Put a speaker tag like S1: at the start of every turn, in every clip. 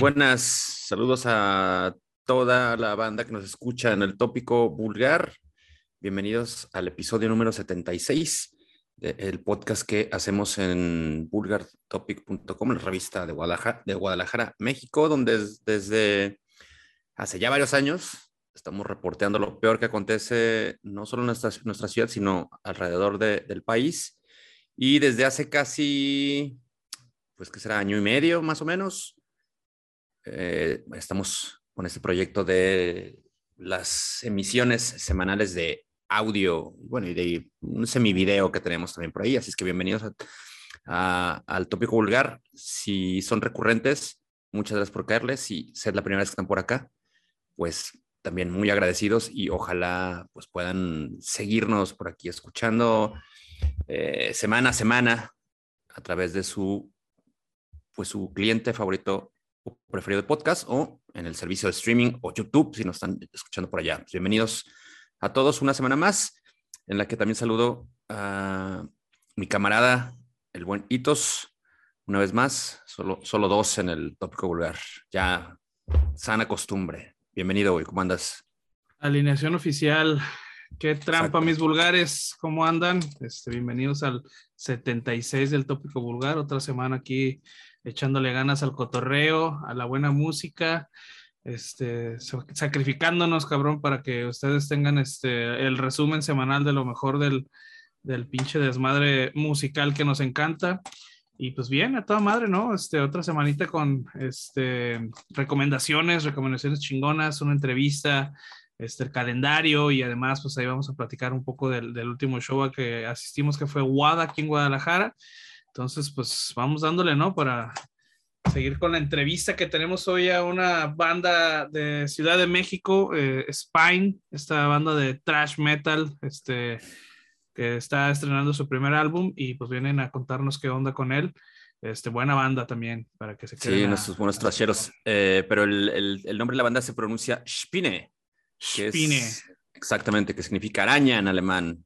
S1: Buenas. Saludos a toda la banda que nos escucha en el tópico vulgar. Bienvenidos al episodio número 76 del podcast que hacemos en vulgartopic.com, la revista de Guadalajara, de Guadalajara, México, donde desde hace ya varios años estamos reporteando lo peor que acontece no solo en nuestra ciudad, sino alrededor del país. Y desde hace casi, pues que será año y medio más o menos, eh, estamos con este proyecto de las emisiones semanales de audio, bueno, y de un semivideo que tenemos también por ahí. Así es que bienvenidos al tópico vulgar. Si son recurrentes, muchas gracias por caerles. Si es la primera vez que están por acá, pues también muy agradecidos y ojalá pues puedan seguirnos por aquí escuchando eh, semana a semana a través de su pues su cliente favorito preferido de podcast o en el servicio de streaming o YouTube si nos están escuchando por allá. Pues, bienvenidos a todos una semana más en la que también saludo a mi camarada, el buen Itos, una vez más, solo, solo dos en el tópico vulgar, ya sana costumbre. Bienvenido, güey, ¿cómo andas?
S2: Alineación oficial, qué trampa mis vulgares, ¿cómo andan? Este, bienvenidos al 76 del tópico vulgar, otra semana aquí echándole ganas al cotorreo, a la buena música este, sacrificándonos, cabrón, para que ustedes tengan este, el resumen semanal de lo mejor del, del pinche desmadre musical que nos encanta. Y pues bien, a toda madre, ¿no? Este, otra semanita con este, recomendaciones, recomendaciones chingonas, una entrevista, este, el calendario y además pues ahí vamos a platicar un poco del, del último show a que asistimos que fue WADA aquí en Guadalajara. Entonces pues vamos dándole, ¿no? Para, seguir con la entrevista que tenemos hoy a una banda de Ciudad de México, eh, Spine, esta banda de thrash metal, este, que está estrenando su primer álbum y pues vienen a contarnos qué onda con él. Este, buena banda también, para que se
S1: queden. Sí, nuestros buenos trasheros. Eh, pero el, el, el, nombre de la banda se pronuncia Spine.
S2: Spine.
S1: exactamente, que significa araña en alemán.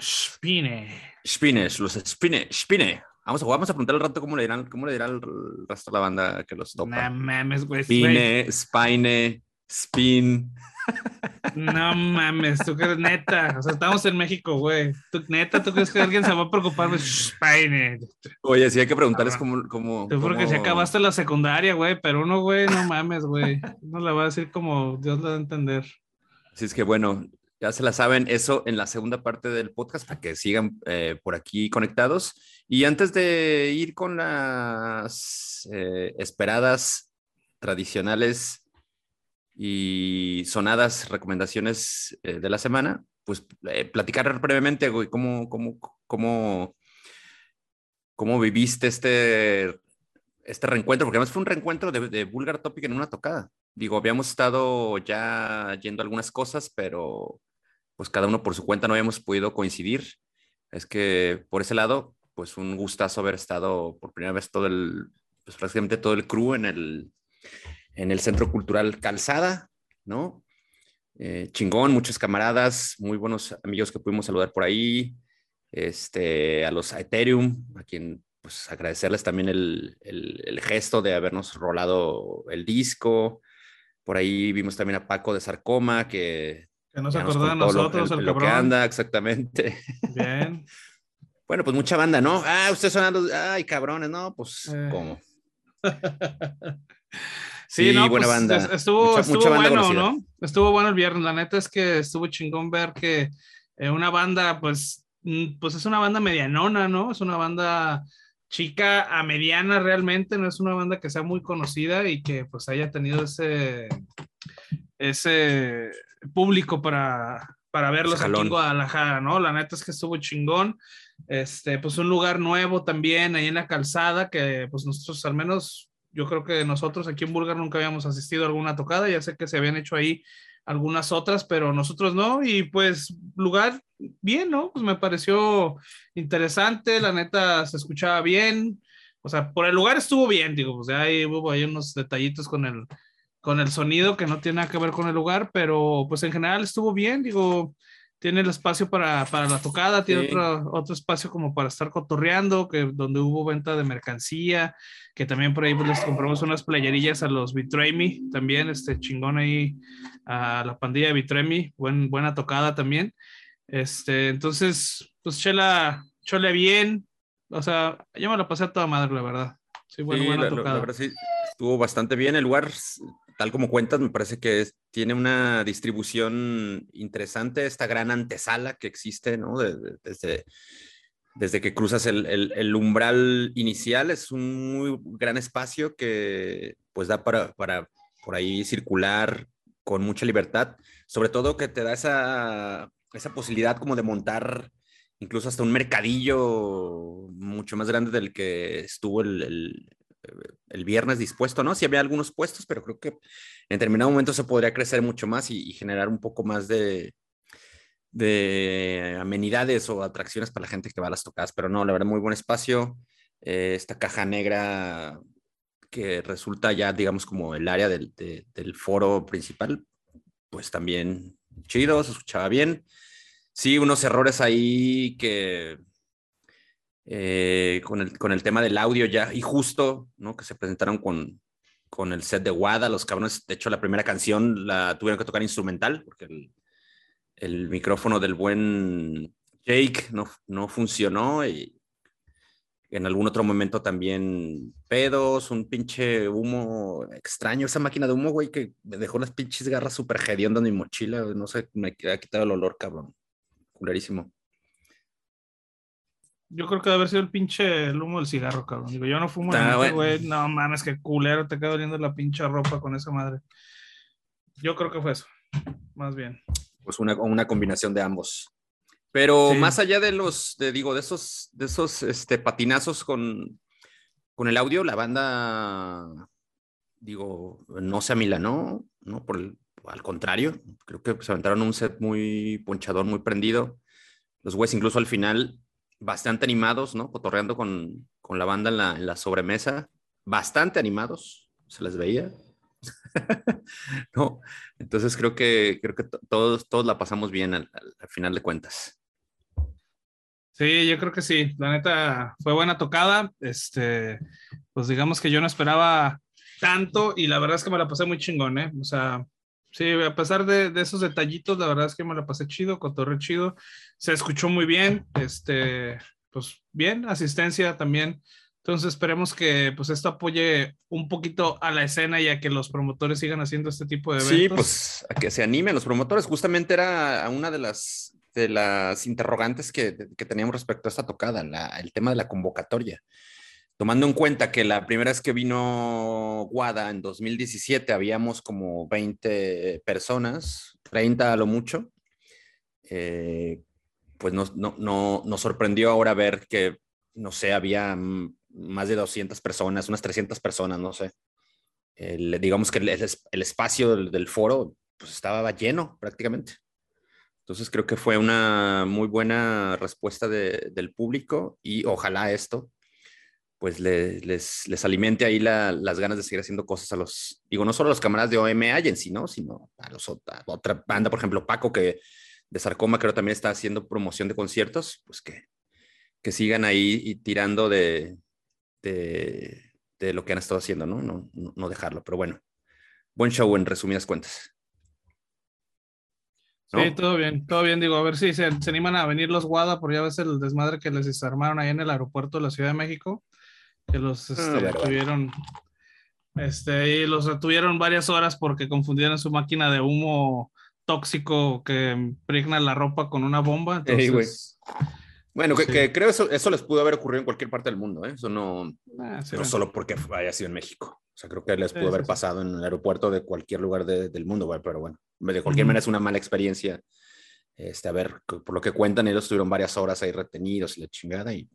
S2: Spine.
S1: Spine, los Spine, Spine. Vamos a, vamos a preguntar al rato cómo le dirán, cómo le dirá el resto de la banda que los topa.
S2: No mames, güey.
S1: Spine, Spine, Spin.
S2: No mames, tú crees neta. O sea, estamos en México, güey. ¿Tú, neta, ¿tú crees que alguien se va a preocupar? Spine.
S1: Oye, sí hay que preguntarles cómo. cómo
S2: Te juro que si acabaste la secundaria, güey, pero uno, güey, no mames, güey. No le va a decir como Dios le va a entender.
S1: Así es que bueno, ya se la saben, eso en la segunda parte del podcast para que sigan eh, por aquí conectados. Y antes de ir con las eh, esperadas, tradicionales y sonadas recomendaciones eh, de la semana, pues platicar brevemente, güey, cómo, cómo, cómo, cómo viviste este, este reencuentro, porque además fue un reencuentro de, de Vulgar Topic en una tocada. Digo, habíamos estado ya yendo algunas cosas, pero pues cada uno por su cuenta no habíamos podido coincidir. Es que por ese lado, pues un gustazo haber estado por primera vez todo el, pues prácticamente todo el crew en el, en el Centro Cultural Calzada, ¿no? Eh, chingón, muchos camaradas, muy buenos amigos que pudimos saludar por ahí, este, a los Ethereum, a quien pues agradecerles también el, el, el gesto de habernos rolado el disco. Por ahí vimos también a Paco de Sarcoma, que
S2: que no se de nosotros,
S1: lo, el, lo que anda, exactamente.
S2: Bien.
S1: bueno, pues mucha banda, ¿no? Ah, ustedes sonando, ay, cabrones, ¿no? Pues, eh. ¿cómo?
S2: sí, no, buena pues, banda. Estuvo, mucha, estuvo mucha bueno, ¿no? Estuvo bueno el viernes. La neta es que estuvo chingón ver que eh, una banda, pues, mm, pues es una banda medianona, ¿no? Es una banda chica a mediana realmente, no es una banda que sea muy conocida y que pues haya tenido ese, ese público para, para verlos aquí en Guadalajara, ¿no? La neta es que estuvo chingón. Este, pues un lugar nuevo también ahí en la calzada que pues nosotros al menos yo creo que nosotros aquí en Bulgar nunca habíamos asistido a alguna tocada, ya sé que se habían hecho ahí algunas otras, pero nosotros no, y pues lugar bien, ¿no? Pues me pareció interesante, la neta se escuchaba bien, o sea, por el lugar estuvo bien, digo, pues ahí hubo ahí unos detallitos con el, con el sonido que no tiene nada que ver con el lugar, pero pues en general estuvo bien, digo, tiene el espacio para, para la tocada, tiene otro, otro espacio como para estar cotorreando, que, donde hubo venta de mercancía, que también por ahí pues, les compramos unas playerillas a los Betray Me, también este chingón ahí a la pandilla de Betray Me, buen, buena tocada también. Este, entonces, pues chela, chole bien, o sea, yo me la pasé a toda madre, la verdad. Sí, bueno, buena tocada.
S1: verdad sí, estuvo bastante bien el lugar tal como cuentas, me parece que tiene una distribución interesante, esta gran antesala que existe, ¿no? desde, desde que cruzas el, umbral inicial, es un muy gran espacio que pues da para, para por ahí circular con mucha libertad, sobre todo que te da esa, esa posibilidad como de montar incluso hasta un mercadillo mucho más grande del que estuvo el, el viernes dispuesto, ¿no? Sí había algunos puestos, pero creo que en determinado momento se podría crecer mucho más y, generar un poco más de, de amenidades o atracciones para la gente que va a las tocadas, pero no, la verdad, muy buen espacio. Eh, esta caja negra que resulta ya, digamos, como el área del, del foro principal, pues también chido, se escuchaba bien. Sí, unos errores ahí que eh, con, el, con el tema del audio ya, y justo, ¿no? Que se presentaron con, con el set de Wada, los cabrones, de hecho la primera canción la tuvieron que tocar instrumental, porque el, el micrófono del buen Jake no, no funcionó y en algún otro momento también pedos, un pinche humo extraño, esa máquina de humo, güey, que me dejó las pinches garras súper hediondas en mi mochila, no sé, me ha quitado el olor, cabrón, culerísimo.
S2: Yo creo que debe haber sido el pinche el humo del cigarro, cabrón. Digo, yo no fumo güey. No mames, que culero, te queda oliendo la pinche ropa con esa madre. Yo creo que fue eso, más bien.
S1: Pues una, una combinación de ambos. Pero más allá de los, de, digo, de esos, de esos este, patinazos con, con el audio, la banda, digo, no se amilanó, ¿no? Por el, al contrario, creo que se aventaron un set muy ponchador, muy prendido. Los güeyes incluso al final bastante animados, ¿no? Cotorreando con, con la banda en la, en la, sobremesa, bastante animados, se les veía. no, entonces creo que, creo que todos, todos la pasamos bien al, al, final de cuentas.
S2: Sí, yo creo que sí. La neta fue buena tocada. Este, pues digamos que yo no esperaba tanto y la verdad es que me la pasé muy chingón, ¿eh? O sea, Sí, a pesar de, de, esos detallitos, la verdad es que me la pasé chido, cotorre chido. Se escuchó muy bien, este, pues bien, asistencia también. Entonces esperemos que pues esto apoye un poquito a la escena y a que los promotores sigan haciendo este tipo de eventos.
S1: Sí, pues a que se animen los promotores. Justamente era una de las, de las interrogantes que, que teníamos respecto a esta tocada, la, el tema de la convocatoria tomando en cuenta que la primera vez que vino Guada en 2017 habíamos como 20 personas, 30 a lo mucho, eh, pues nos, no, no, nos sorprendió ahora ver que, no sé, había más de 200 personas, unas 300 personas, no sé. digamos que el, el espacio del, del, foro pues estaba lleno prácticamente. Entonces creo que fue una muy buena respuesta de, del público y ojalá esto pues les, les, alimente ahí las ganas de seguir haciendo cosas a los, digo, no solo a los camaradas de OM Agency, ¿no? Sino a, los, otra banda, por ejemplo, Paco, que de Sarcoma creo también está haciendo promoción de conciertos, pues que, que sigan ahí y tirando de, de, de, lo que han estado haciendo, ¿no? ¿no? No dejarlo, pero bueno, buen show en resumidas cuentas.
S2: Sí, todo bien, todo bien, digo, a ver si se, se, animan a venir los Guada, por ya ves el desmadre que les desarmaron ahí en el aeropuerto de la Ciudad de México que los este, tuvieron, este, y los retuvieron varias horas porque confundieron su máquina de humo tóxico que impregna la ropa con una bomba. Entonces,
S1: bueno, que, creo eso, eso les pudo haber ocurrido en cualquier parte del mundo, ¿eh? Eso no, ah, no solo porque haya sido en México. O sea, creo que les pudo haber pasado en el aeropuerto de cualquier lugar del mundo, pero bueno, de cualquier manera es una mala experiencia. Este, a ver, por lo que cuentan, ellos estuvieron varias horas ahí retenidos y la chingada y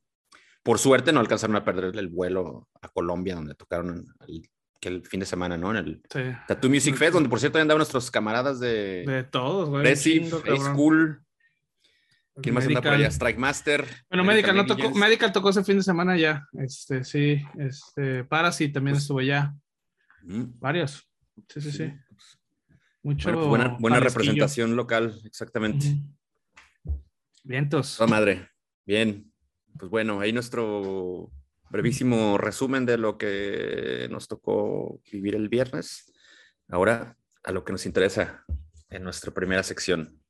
S1: por suerte no alcanzaron a perder el vuelo a Colombia, donde tocaron el, fin de semana, ¿no? En el Tattoo Music Fest, donde por cierto andaban nuestros camaradas de...
S2: De todos, güey.
S1: Reci, School. ¿Quién más anda por allá? Strike Master.
S2: Bueno, Medical, no tocó, Medical tocó ese fin de semana ya. Este, sí. Este, Parasite también pues, estuvo allá. Mm. Varios. Sí, sí, sí.
S1: Mucho. Pues buena, buena representación local, exactamente.
S2: Vientos.
S1: Madre. Bien. Pues bueno, ahí nuestro brevísimo resumen de lo que nos tocó vivir el viernes. Ahora a lo que nos interesa en nuestra primera sección.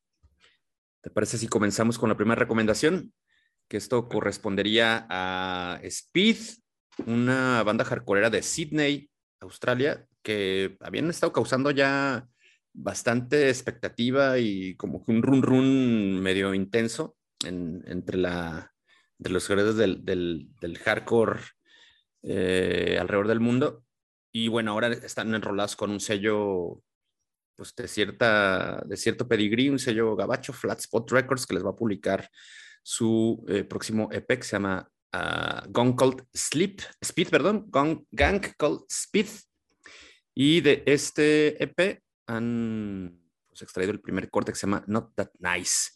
S1: ¿Te parece si comenzamos con la primera recomendación? Que esto correspondería a Speed, una banda hardcoreera de Sydney, Australia, que habían estado causando ya bastante expectativa y como que un run run medio intenso entre la, de los creadores del, del, hardcore eh, alrededor del mundo. Y bueno, ahora están enrolados con un sello pues, de, cierta, de cierto pedigrí, un sello gabacho, Flat Spot Records, que les va a publicar su eh, próximo EP que se llama uh, Gone Called Sleep, Speed, perdón, Gang Called Speed. Y de este EP han pues, extraído el primer corte que se llama Not That Nice,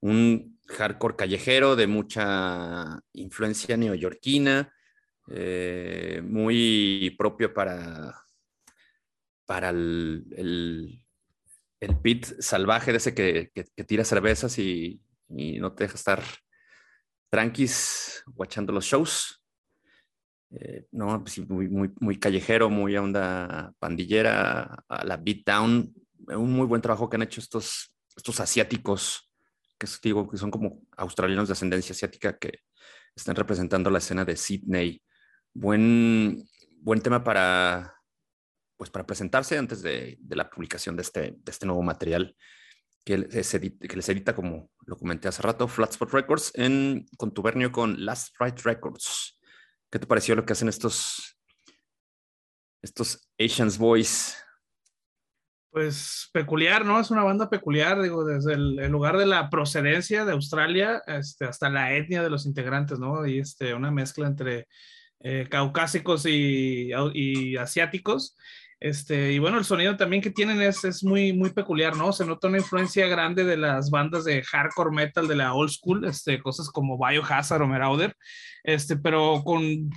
S1: un hardcore callejero de mucha influencia neoyorquina, eh, muy propio para, para el, el, pit salvaje de ese que, tira cervezas y, no te deja estar tranquis guachando los shows. Eh, no, pues muy, muy, muy, callejero, muy onda pandillera, a la beatdown. Un muy buen trabajo que han hecho estos, estos asiáticos, que, digo, que son como australianos de ascendencia asiática que están representando la escena de Sydney. Buen, buen tema para, pues para presentarse antes de, de la publicación de este, de este nuevo material que les, edita, que les edita, como lo comenté hace rato, Flatspot Records en contubernio con Last Right Records. ¿Qué te pareció lo que hacen estos, estos Asians Boys?
S2: Pues peculiar, ¿no? Es una banda peculiar, digo, desde el, lugar de la procedencia de Australia este, hasta la etnia de los integrantes, ¿no? Y este, una mezcla entre eh, caucásicos y, asiáticos. Este, y bueno, el sonido también que tienen es, es, muy, muy peculiar, ¿no? Se nota una influencia grande de las bandas de hardcore metal de la old school, este, cosas como Biohazard o Marauder, este, pero con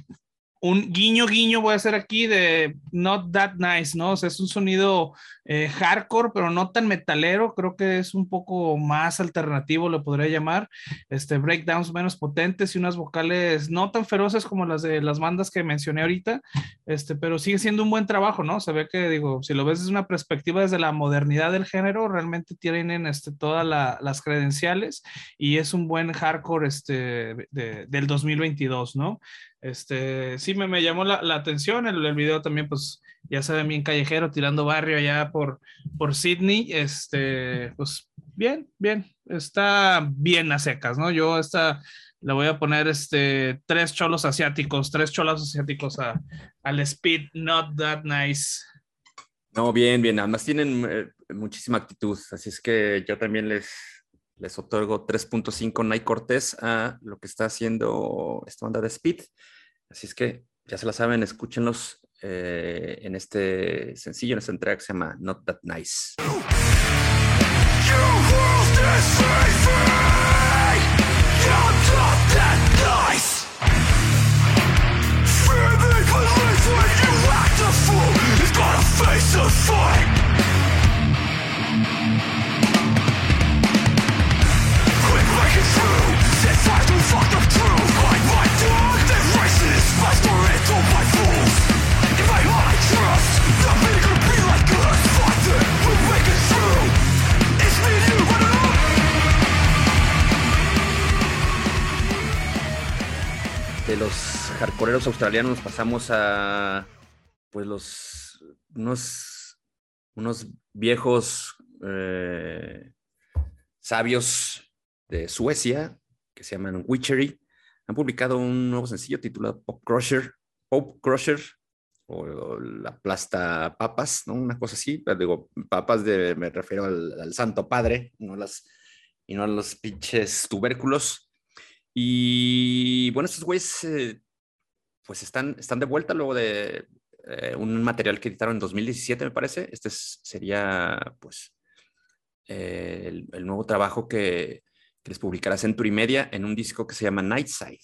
S2: un guiño, guiño voy a hacer aquí de Not That Nice, ¿no? O sea, es un sonido eh, hardcore, pero no tan metalero, creo que es un poco más alternativo, lo podría llamar, este, breakdowns menos potentes y unas vocales no tan feroces como las de las bandas que mencioné ahorita, este, pero sigue siendo un buen trabajo, ¿no? Se ve que, digo, si lo ves desde una perspectiva desde la modernidad del género, realmente tienen este, todas las credenciales y es un buen hardcore este, del 2022, ¿no? Este, sí me, me llamó la, la atención, el, el, video también, pues ya ve bien callejero, tirando barrio allá por, por Sydney, este, pues bien, bien, está bien a secas, ¿no? Yo esta le voy a poner este, tres cholos asiáticos, tres cholos asiáticos a, al speed, not that nice.
S1: No, bien, bien, además tienen eh, muchísima actitud, así es que yo también les, les otorgo 3.5 Nike Cortés a lo que está haciendo esta banda de Speed. Así es que ya se la saben, escúchenlos eh, en este sencillo, en esta entrega que se llama Not That Nice. de los hardcoreeros australianos pasamos a pues los unos, unos viejos eh, sabios de Suecia que se llaman Witchery. Han publicado un nuevo sencillo titulado Pop Crusher, Pop Crusher, o la plasta papas, ¿no? Una cosa así, digo, papas de, me refiero al, Santo Padre, no las, y no a los pinches tubérculos. Y bueno, estos güeyes eh, pues están, están de vuelta luego de eh, un material que editaron en 2017, me parece. Este sería pues eh, el, nuevo trabajo que, que, les publicará Century Media en un disco que se llama Nightside,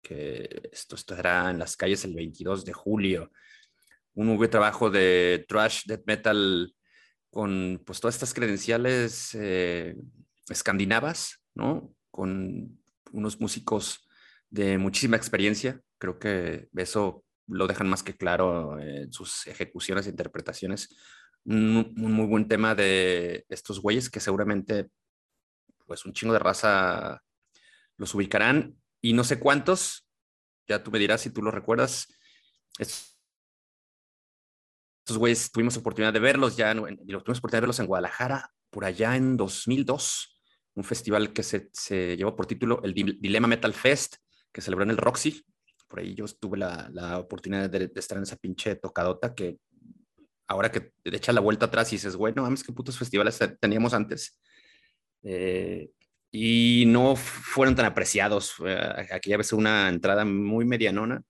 S1: que esto estará en las calles el 22 de julio un buen trabajo de trash, death metal, con pues todas estas credenciales escandinavas, ¿no? con unos músicos de muchísima experiencia. Creo que eso lo dejan más que claro en sus ejecuciones e interpretaciones. Un, muy buen tema de estos güeyes que seguramente, pues un chingo de raza los ubicarán y no sé cuántos, ya tú me dirás si tú lo recuerdas. Estos güeyes tuvimos oportunidad de verlos ya, tuvimos oportunidad de verlos en Guadalajara por allá en 2002 un festival que se, se llevó por título el Dilema Metal Fest, que celebró en el Roxy. Por ahí yo tuve la, la oportunidad de, estar en esa pinche tocadota que ahora que te echas la vuelta atrás y dices, bueno, mames, qué putos festivales teníamos antes. Eh, y no fueron tan apreciados. Aquí ya ves una entrada muy medianona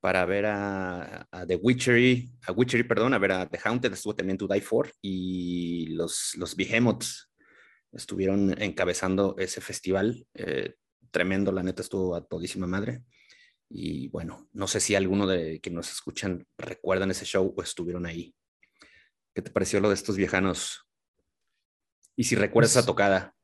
S1: para ver a, The Witchery, a Witchery, perdón, a ver a The Haunted, estuvo también To Die For, y los, los Behemoths estuvieron encabezando ese festival. Eh, tremendo, la neta estuvo a todísima madre. Y bueno, no sé si alguno de que nos escuchan recuerdan ese show o estuvieron ahí. ¿Qué te pareció lo de estos viejanos? Y si recuerdas esa pues, tocada.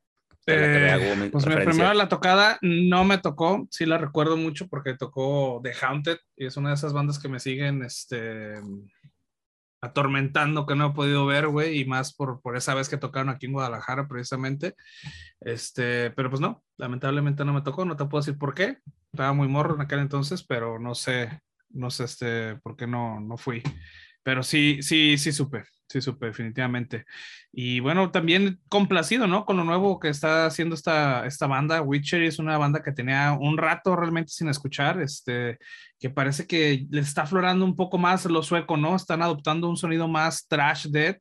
S2: Eh, pues mi primera la tocada no me tocó, sí la recuerdo mucho porque tocó The Haunted y es una de esas bandas que me siguen este, atormentando que no he podido ver, güey, y más por, por esa vez que tocaron aquí en Guadalajara precisamente. Este, pero pues no, lamentablemente no me tocó, no te puedo decir por qué. Estaba muy morro en aquel entonces, pero no sé, no sé este, por qué no, no fui. Pero sí, sí, sí supe, sí supe, definitivamente. Y bueno, también complacido, ¿no? Con lo nuevo que está haciendo esta, esta banda. Witcher es una banda que tenía un rato realmente sin escuchar. Este, que parece que les está aflorando un poco más lo sueco, ¿no? Están adoptando un sonido más trash dead,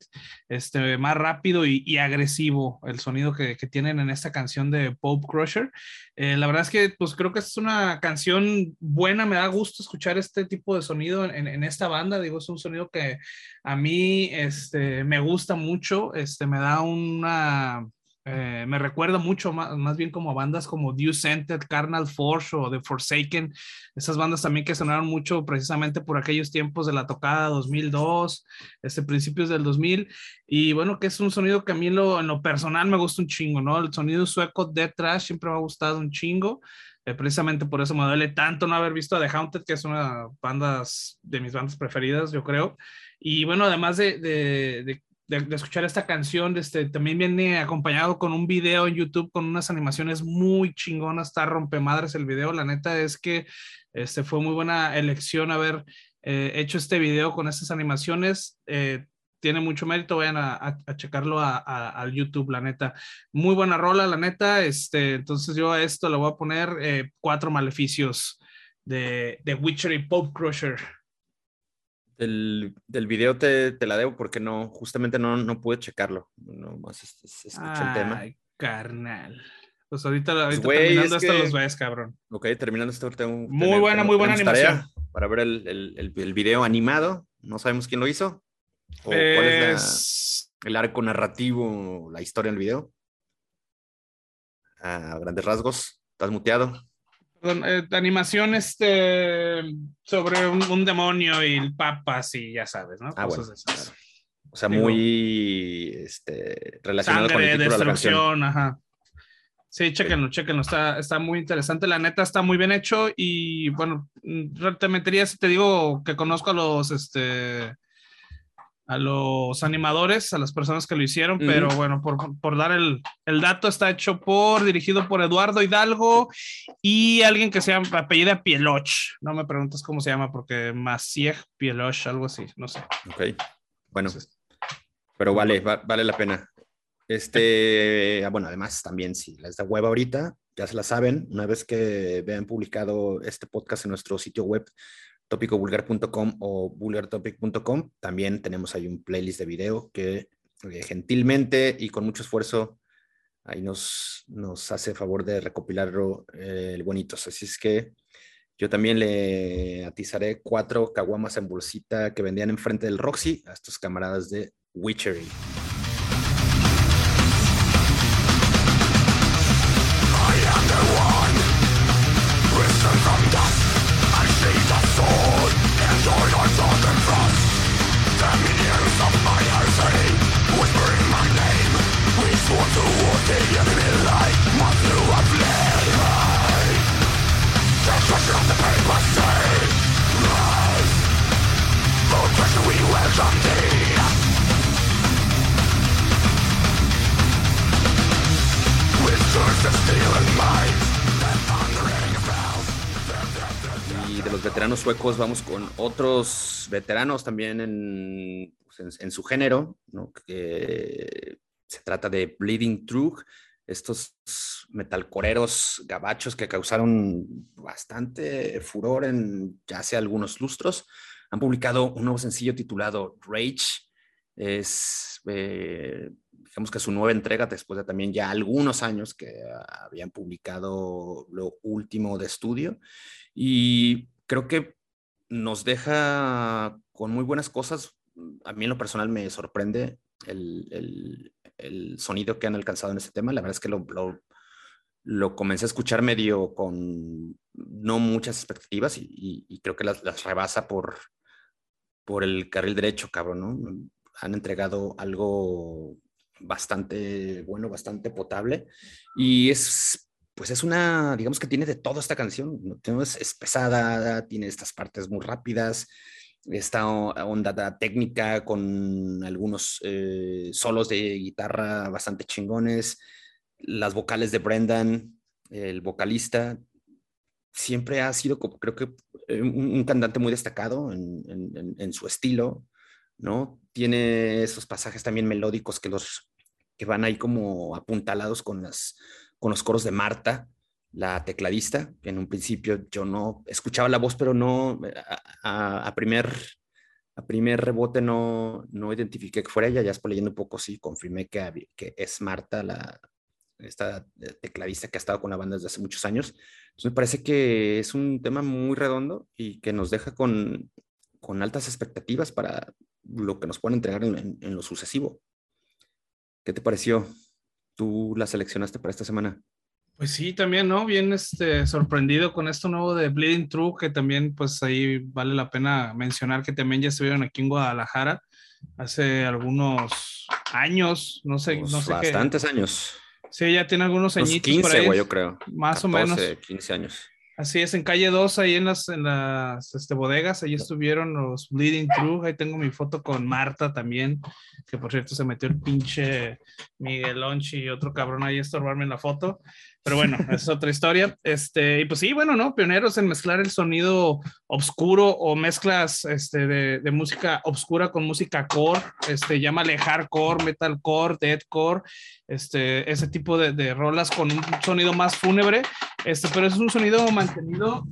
S2: este, más rápido y, agresivo, el sonido que, que, tienen en esta canción de Pope Crusher. Eh, la verdad es que, pues creo que es una canción buena, me da gusto escuchar este tipo de sonido en, en esta banda, digo, es un sonido que a mí este, me gusta mucho, este, me da una eh, me recuerda mucho más, más, bien como bandas como Dew Scented, Carnal Force o The Forsaken, esas bandas también que sonaron mucho precisamente por aquellos tiempos de la tocada 2002, este, principios del 2000, y bueno, que es un sonido que a mí lo, en lo personal me gusta un chingo, ¿no? El sonido sueco de Trash siempre me ha gustado un chingo, eh, precisamente por eso me duele tanto no haber visto a The Haunted, que es una banda de mis bandas preferidas, yo creo. Y bueno, además de, de, de de, escuchar esta canción. Este, también viene acompañado con un video en YouTube con unas animaciones muy chingonas. Está rompemadres el video. La neta es que este, fue muy buena elección haber eh, hecho este video con estas animaciones. Eh, tiene mucho mérito, vayan a, checarlo al YouTube, la neta. Muy buena rola, la neta. Este, entonces yo a esto le voy a poner eh, cuatro maleficios de, de Witcher Pope Crusher.
S1: Del, del video te, te, la debo porque no, justamente no, no pude checarlo. No más escuché el tema.
S2: Ay, carnal. Pues ahorita, pues, terminando esto los ves, cabrón.
S1: Ok, terminando esto tengo.
S2: Muy buena, muy buena animación.
S1: Para ver el, el, el, video animado. No sabemos quién lo hizo. ¿O cuál es el arco narrativo, la historia del video? A grandes rasgos. ¿Estás muteado?
S2: Eh, animación este, sobre un, demonio y papas y ya sabes, ¿no?
S1: Ah, O sea, muy este, relacionado con el
S2: destrucción, de ajá. Sí, chéquenlo, chéquenlo, está, está muy interesante, la neta está muy bien hecho y bueno, te metería si te digo que conozco a los, este, a los animadores, a las personas que lo hicieron, pero bueno, por, por dar el, el, dato, está hecho por, dirigido por Eduardo Hidalgo y alguien que se llama, apellida Pieloch, no me preguntas cómo se llama, porque Maciej Pieloch, algo así, no sé.
S1: Ok, bueno, pero vale, vale la pena. Este, ah, bueno, además también si les da web ahorita, ya se la saben, una vez que vean publicado este podcast en nuestro sitio web, tópicovulgar.com o vulgartopic.com. También tenemos ahí un playlist de video que eh, gentilmente y con mucho esfuerzo ahí nos, nos hace favor de recopilarlo eh, el bonitos. Así es que yo también le atizaré cuatro caguamas en bolsita que vendían enfrente del Roxy a estos camaradas de Witchery. Whispering my name. We swore to war the enemy suecos, vamos con otros veteranos también en, pues, en, su género, ¿no? Que se trata de Bleeding True, estos metalcoreros gabachos que causaron bastante furor en ya hace algunos lustros. Han publicado un nuevo sencillo titulado Rage. Es, eh, digamos que su nueva entrega después de también ya algunos años que habían publicado lo último de estudio. Y creo que nos deja con muy buenas cosas. A mí en lo personal me sorprende el, sonido que han alcanzado en este tema. La verdad es que lo, lo, comencé a escuchar medio con no muchas expectativas y, creo que las, las, rebasa por, por el carril derecho, cabrón, ¿no? Han entregado algo bastante bueno, bastante potable y es pues es una, digamos que tiene de todo esta canción, es, es pesada, tiene estas partes muy rápidas, esta onda técnica con algunos eh, solos de guitarra bastante chingones, las vocales de Brendan, el vocalista, siempre ha sido, creo que, eh, un, cantante muy destacado en, su estilo, ¿no? Tiene esos pasajes también melódicos que, los, que van ahí como apuntalados con, las, con los coros de Marta, la tecladista, que en un principio yo no escuchaba la voz, pero no, a, primer, a primer rebote no, no identifiqué que fuera ella, ya después leyendo un poco sí confirmé que, que es Marta, la, esta tecladista que ha estado con la banda desde hace muchos años. Entonces me parece que es un tema muy redondo y que nos deja con, con altas expectativas para lo que nos pueden entregar en, en lo sucesivo. ¿Qué te pareció? ¿Tú la seleccionaste para esta semana?
S2: Pues sí, también, ¿no? Bien este, sorprendido con esto nuevo de Bleeding True, que también, pues ahí vale la pena mencionar que también ya estuvieron aquí en Guadalajara hace algunos años, no sé, no sé
S1: Bastantes años.
S2: Sí, ya tiene algunos añitos
S1: 15, güey, yo creo.
S2: Más o menos.
S1: 15 años.
S2: Así es, en calle 2, ahí en las, en las este, bodegas, ahí estuvieron los Bleeding True. Ahí tengo mi foto con Marta también, que por cierto se metió el pinche Miguel Lonchi y otro cabrón ahí a estorbarme en la foto. Pero bueno, es otra historia. Este, y pues sí, bueno, ¿no? Pioneros en mezclar el sonido oscuro o mezclas este, de, de música oscura con música core, este, llámale hardcore, metalcore, deathcore, este, ese tipo de, de rolas con un sonido más fúnebre, este, pero es un sonido mantenido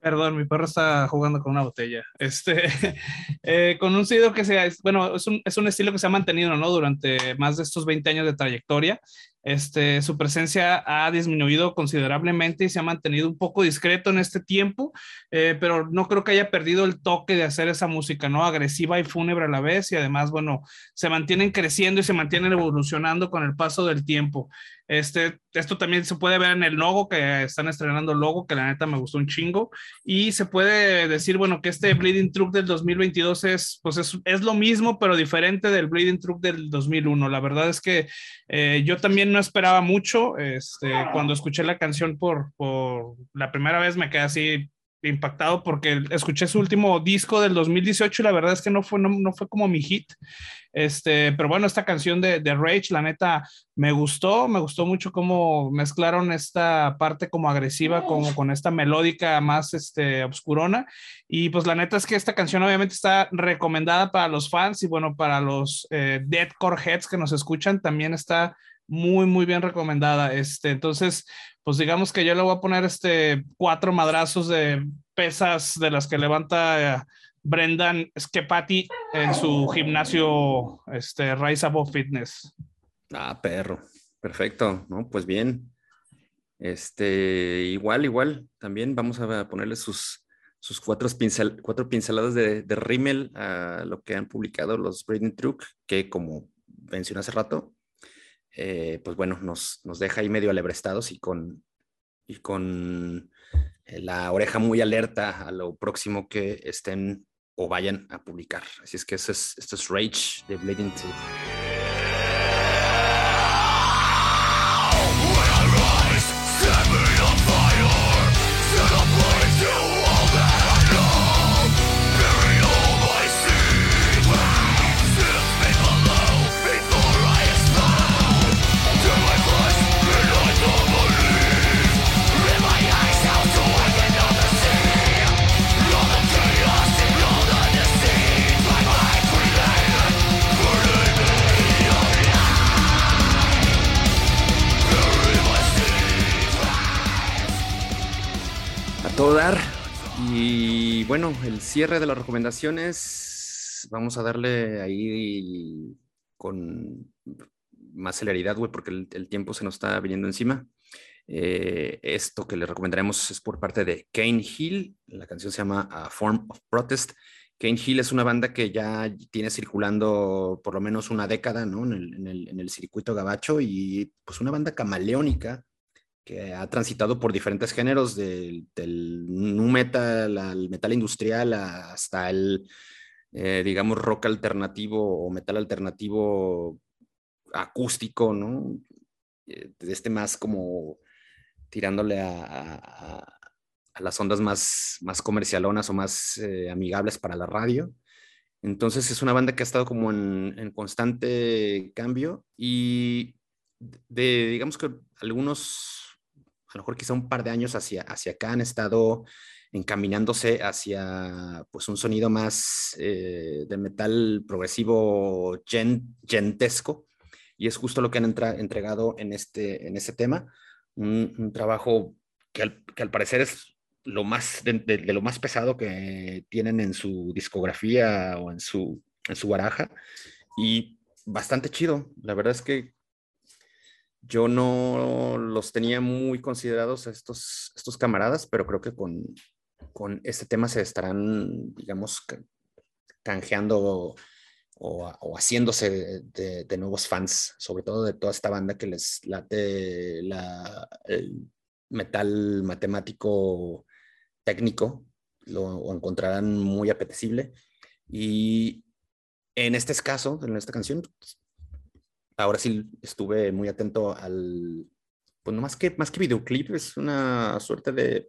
S2: Perdón, mi perro está jugando con una botella. Este, eh, con un sonido que sea, bueno, es un, es un, estilo que se ha mantenido, ¿no? Durante más de estos 20 años de trayectoria. Este, su presencia ha disminuido considerablemente y se ha mantenido un poco discreto en este tiempo, eh, pero no creo que haya perdido el toque de hacer esa música, ¿no? Agresiva y fúnebre a la vez y además, bueno, se mantienen creciendo y se mantienen evolucionando con el paso del tiempo. Este, esto también se puede ver en el logo, que están estrenando el logo, que la neta me gustó un chingo. Y se puede decir, bueno, que este Bleeding Truck del 2022 es, pues es, es lo mismo, pero diferente del Bleeding Truck del 2001. La verdad es que eh, yo también no esperaba mucho. Este, cuando escuché la canción por, por la primera vez me quedé así impactado porque escuché su último disco del 2018 y la verdad es que no fue, no, fue como mi hit. Este, pero bueno, esta canción de, de, Rage, la neta, me gustó, me gustó mucho cómo mezclaron esta parte como agresiva como con esta melódica más este, obscurona. Y pues la neta es que esta canción obviamente está recomendada para los fans y bueno, para los eh, Deadcore Heads que nos escuchan, también está muy, muy bien recomendada. Este, entonces, pues digamos que yo le voy a poner este cuatro madrazos de pesas de las que levanta eh, Brendan Skepati en su gimnasio este, Rise Above Fitness.
S1: Ah, perro. Perfecto, ¿no? Pues bien. Este, igual, igual, también vamos a ponerle sus, sus cuatro, pincel, cuatro pinceladas de, de rímel a lo que han publicado los Braden Truck, que como mencioné hace rato, eh, pues bueno, nos, nos, deja ahí medio alebrestados y con, y con eh, la oreja muy alerta a lo próximo que estén o vayan a publicar. Así es que esto es, esto es Rage de Bleeding Truth. Bueno, el cierre de las recomendaciones, vamos a darle ahí con más celeridad, güey, porque el, tiempo se nos está viniendo encima. Eh, esto que le recomendaremos es por parte de Kane Hill. La canción se llama A Form of Protest. Kane Hill es una banda que ya tiene circulando por lo menos una década ¿no? en, el, en, el, en, el, circuito gabacho y pues una banda camaleónica que ha transitado por diferentes géneros, del, del nu metal al metal industrial hasta el, eh, digamos, rock alternativo o metal alternativo acústico, ¿no? Eh, este más como tirándole a, las ondas más, más comercialonas o más eh, amigables para la radio. Entonces es una banda que ha estado como en, constante cambio y de, digamos que algunos, a lo mejor quizá un par de años hacia, hacia acá han estado encaminándose hacia pues un sonido más eh, de metal progresivo gentesco y es justo lo que han entregado en este, en este tema, un, trabajo que al, que al, parecer es lo más de, de, lo más pesado que tienen en su discografía o en su, en su baraja y bastante chido. La verdad es que yo no los tenía muy considerados estos, estos camaradas, pero creo que con, con este tema se estarán, digamos, canjeando o, haciéndose de, nuevos fans, sobre todo de toda esta banda que les late la, el metal matemático técnico, lo encontrarán muy apetecible. Y en este caso, en esta canción, ahora sí estuve muy atento al, pues no más que, más que videoclip, es una suerte de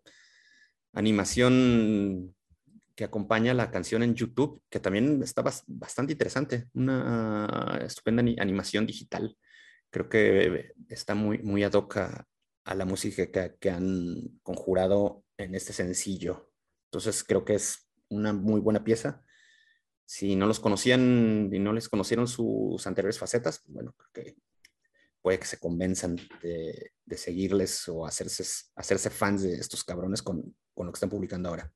S1: animación que acompaña la canción en YouTube, que también está bastante interesante, una estupenda animación digital. Creo que está muy, muy ad hoc a, la música que, que, han conjurado en este sencillo. Entonces creo que es una muy buena pieza. Si no los conocían y no les conocieron sus anteriores facetas, pues bueno, creo que puede que se convenzan de, de seguirles o hacerse, hacerse fans de estos cabrones con, con lo que están publicando ahora.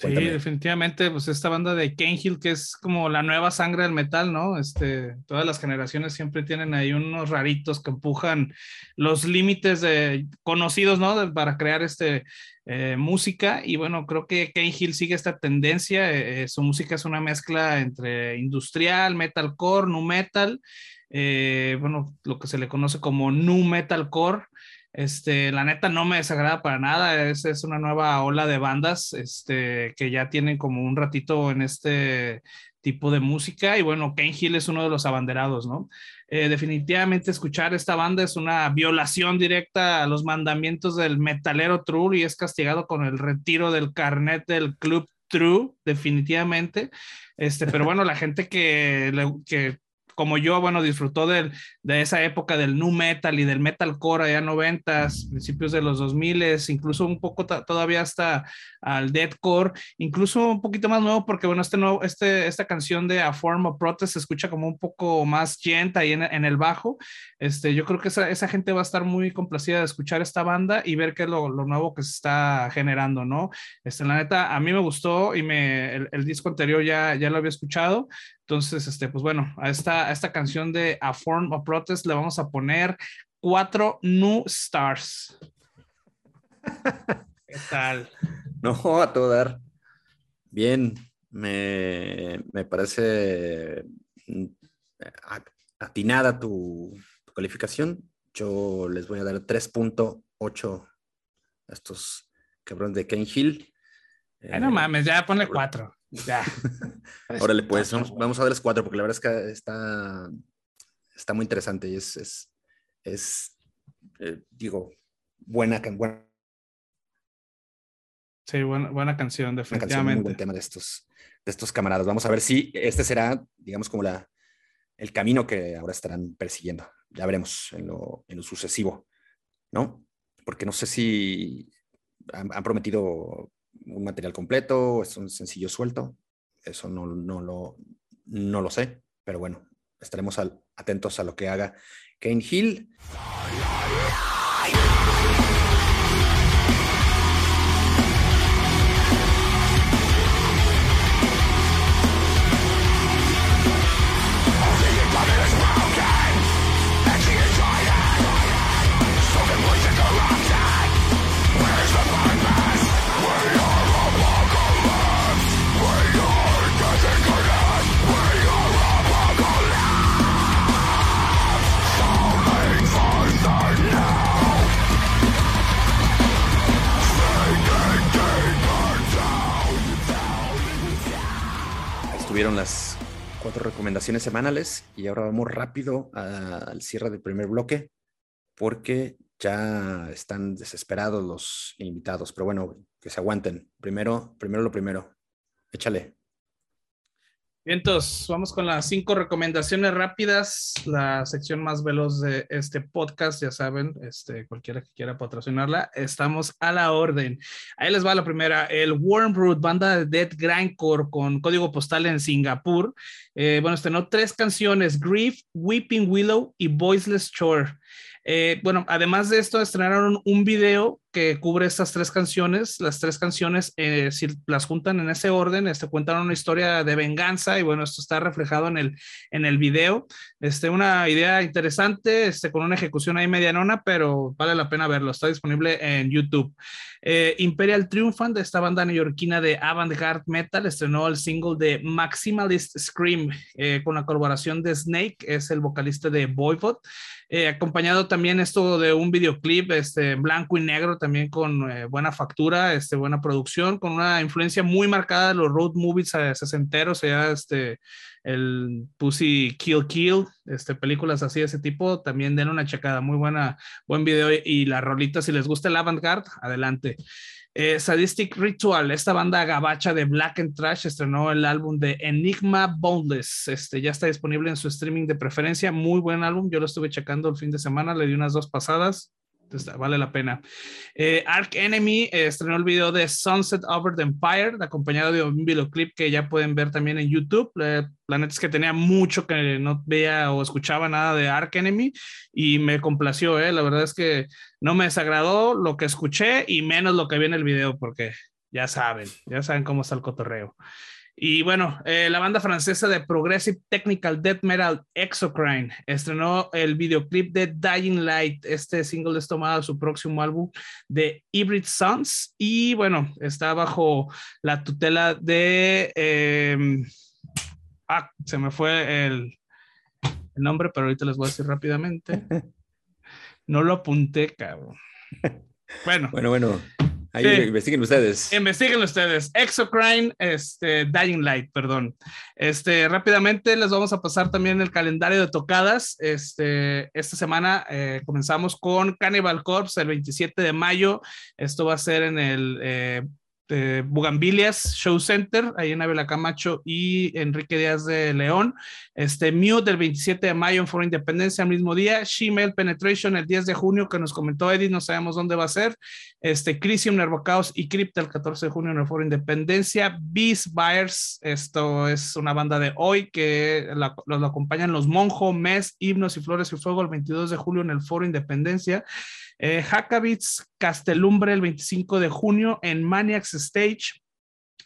S2: Sí, definitivamente, pues esta banda de Kane Hill, que es como la nueva sangre del metal, ¿no? Este, todas las generaciones siempre tienen ahí unos raritos que empujan los límites de, conocidos, ¿no? para crear este, eh, música. Y bueno, creo que Kane Hill sigue esta tendencia. Eh, eh, su música es una mezcla entre industrial, metalcore, nu metal. bueno, lo que se le conoce como nu metalcore. Este, la neta no me desagrada para nada, es, es una nueva ola de bandas este, que ya tienen como un ratito en este tipo de música y bueno, Kane Hill es uno de los abanderados, ¿no? Eh, definitivamente escuchar esta banda es una violación directa a los mandamientos del metalero true y es castigado con el retiro del carnet del club true, definitivamente. Este, pero bueno, la gente que, que como yo, bueno, disfrutó de esa época del nu metal y del metalcore allá noventas, principios de los 2000, incluso un poco todavía hasta al deathcore, incluso un poquito más nuevo porque, bueno, este nuevo, este, esta canción de A Form of Protest se escucha como un poco más gent ahí en, el bajo. Este, yo creo que esa, esa, gente va a estar muy complacida de escuchar esta banda y ver qué es lo, lo nuevo que se está generando, ¿no? Este, la neta, a mí me gustó y me, el, el disco anterior ya, ya lo había escuchado. Entonces, este, pues bueno, a esta, esta canción de A Form of Protest le vamos a poner cuatro new stars. ¿Qué tal?
S1: No, a todo dar. Bien, me, me parece mm, atinada tu, tu, calificación. Yo les voy a dar 3.8 a estos cabrones de Ken Hill.
S2: Ay, no mames, ya ponle cuatro. Ya.
S1: Órale, pues vamos, a darles cuatro, porque la verdad es que está, está muy interesante y es, es, es eh, digo, buena, buena.
S2: Sí, buena, buena canción, definitivamente. un
S1: buen tema de estos, de estos camaradas. Vamos a ver si este será, digamos, como la, el camino que ahora estarán persiguiendo. Ya veremos en lo, en lo sucesivo, ¿no? Porque no sé si han, han prometido un material completo, es un sencillo suelto. Eso no, no, lo, no lo sé, pero bueno, estaremos al, atentos a lo que haga Kane Hill. Estuvieron las cuatro recomendaciones semanales y ahora vamos rápido al cierre del primer bloque porque ya están desesperados los invitados, pero bueno, que se aguanten. Primero, primero lo primero. Échale.
S2: Entonces, vamos con las cinco recomendaciones rápidas, la sección más veloz de este podcast, ya saben, este, cualquiera que quiera patrocinarla, estamos a la orden. Ahí les va la primera, el Wormroot, banda de Dead Grindcore con código postal en Singapur. Eh, bueno, estrenó tres canciones, Grief, Weeping Willow y Voiceless Shore. Eh, bueno, además de esto, estrenaron un video que cubre estas tres canciones. Las tres canciones, eh, si las juntan en ese orden, este, cuentan una historia de venganza y bueno, esto está reflejado en el, en el video. Este, una idea interesante, este, con una ejecución ahí medianona, pero vale la pena verlo. Está disponible en YouTube. Eh, Imperial Triumphant, de esta banda neoyorquina de avant-garde metal, estrenó el single de Maximalist Scream con la colaboración de Snake, es el vocalista de Voivod. Eh, acompañado también esto de un videoclip este, blanco y negro, también con eh, buena factura, este, buena producción, con una influencia muy marcada de los road movies eh, sesenteros, sea este, el Pussy Kill Kill, este, películas así de ese tipo, también den una checada, muy buena, buen video y la rolita, si les gusta el avant-garde, adelante. Eh, Sadistic Ritual, esta banda gabacha de Black and Trash estrenó el álbum de Enigma Boundless. Este ya está disponible en su streaming de preferencia. Muy buen álbum. Yo lo estuve checando el fin de semana, le di unas dos pasadas vale la pena. Eh, Enemy eh, estrenó el video de Sunset Over the Empire, acompañado de un videoclip que ya pueden ver también en YouTube. la neta es que tenía mucho que no veía o escuchaba nada de Ark Enemy y me complació, eh. la verdad es que no me desagradó lo que escuché y menos lo que vi en el video, porque ya saben, ya saben cómo está el cotorreo. Y bueno, eh, la banda francesa de Progressive Technical Death Metal Exocrine estrenó el videoclip de Dying Light. Este single es tomado de su próximo álbum de Hybrid Sons. Y bueno, está bajo la tutela de. Em, ah, se me fue el, el nombre, pero ahorita les voy a decir rápidamente. No lo apunté, cabrón. Bueno.
S1: Bueno, bueno. Ahí investiguen ustedes.
S2: Investiguen ustedes. Exocrine, este, Dying Light, perdón. Este, rápidamente les vamos a pasar también el calendario de tocadas. Este, esta semana eh, comenzamos con Cannibal Corpse el 27 de mayo. Esto va a ser en el eh, este, Bugambilias Show Center, ahí en Ávila Camacho y Enrique Díaz de León. Este, Mute del 27 de mayo en Foro Independencia, al mismo día. Shemale Penetration el 10 de junio, que nos comentó Eddie, no sabemos dónde va a ser. Este, Crisium, Nervocaos y Crypta el 14 de junio en el Foro Independencia. Beast Buyers, esto es una banda de hoy que los acompañan los Monjo, Mes, Himnos y Flores y Fuego el 22 de julio en el Foro Independencia. Eh, Castelumbre el 25 de junio en Maniacs Stage.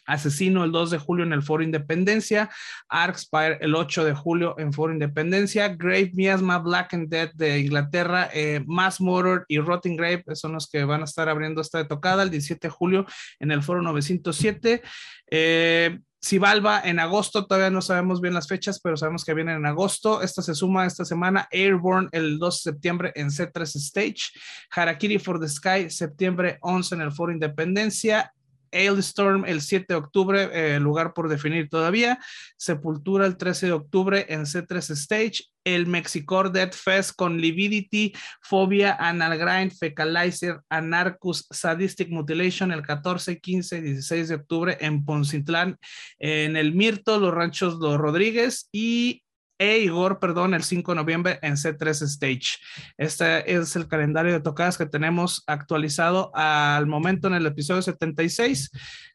S2: Asesino el 2 de julio en el Foro Independencia, Arkspire el 8 de julio en Foro Independencia, Grave Miasma, Black and Dead de Inglaterra, eh, Mass Motor y Rotting Grave son los que van a estar abriendo esta tocada el 17 de julio en el Foro 907. Eh, Sibalba en agosto, todavía no sabemos bien las fechas, pero sabemos que viene en agosto. Esta se suma esta semana. Airborne el 2 de septiembre en C3 Stage. Harakiri for the Sky, septiembre 11 en el Foro Independencia. Storm el 7 de octubre, eh, lugar por definir todavía. Sepultura el 13 de octubre en C3 Stage. El Mexicor Dead Fest con Lividity, Phobia, Analgrind, Fecalizer, Anarchus, Sadistic Mutilation el 14, 15 y 16 de octubre en Poncitlán, en el Mirto, Los Ranchos Los Rodríguez y e Igor, perdón, el 5 de noviembre en C3 Stage. Este es el calendario de tocadas que tenemos actualizado al momento en el episodio 76.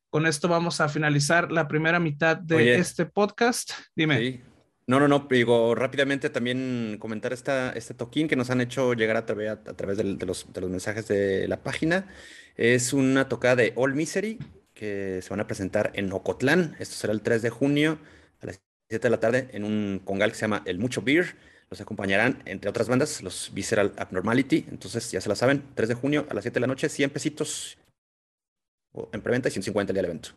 S2: Con esto vamos a finalizar la primera mitad de este podcast. Dime.
S1: No, no, no, digo rápidamente también comentar esta, este toquín que nos han hecho llegar a, través, a través de, los, de los mensajes de la página. Es una tocada de All Misery que se van a presentar en Ocotlán. Esto será el 3 de junio 7 de la tarde en un congal que se llama El Mucho Beer. Los acompañarán, entre otras bandas, los Visceral Abnormality. Entonces, ya se la saben, 3 de junio a las 7 de la noche, 100 pesitos en preventa y 150 el día del evento.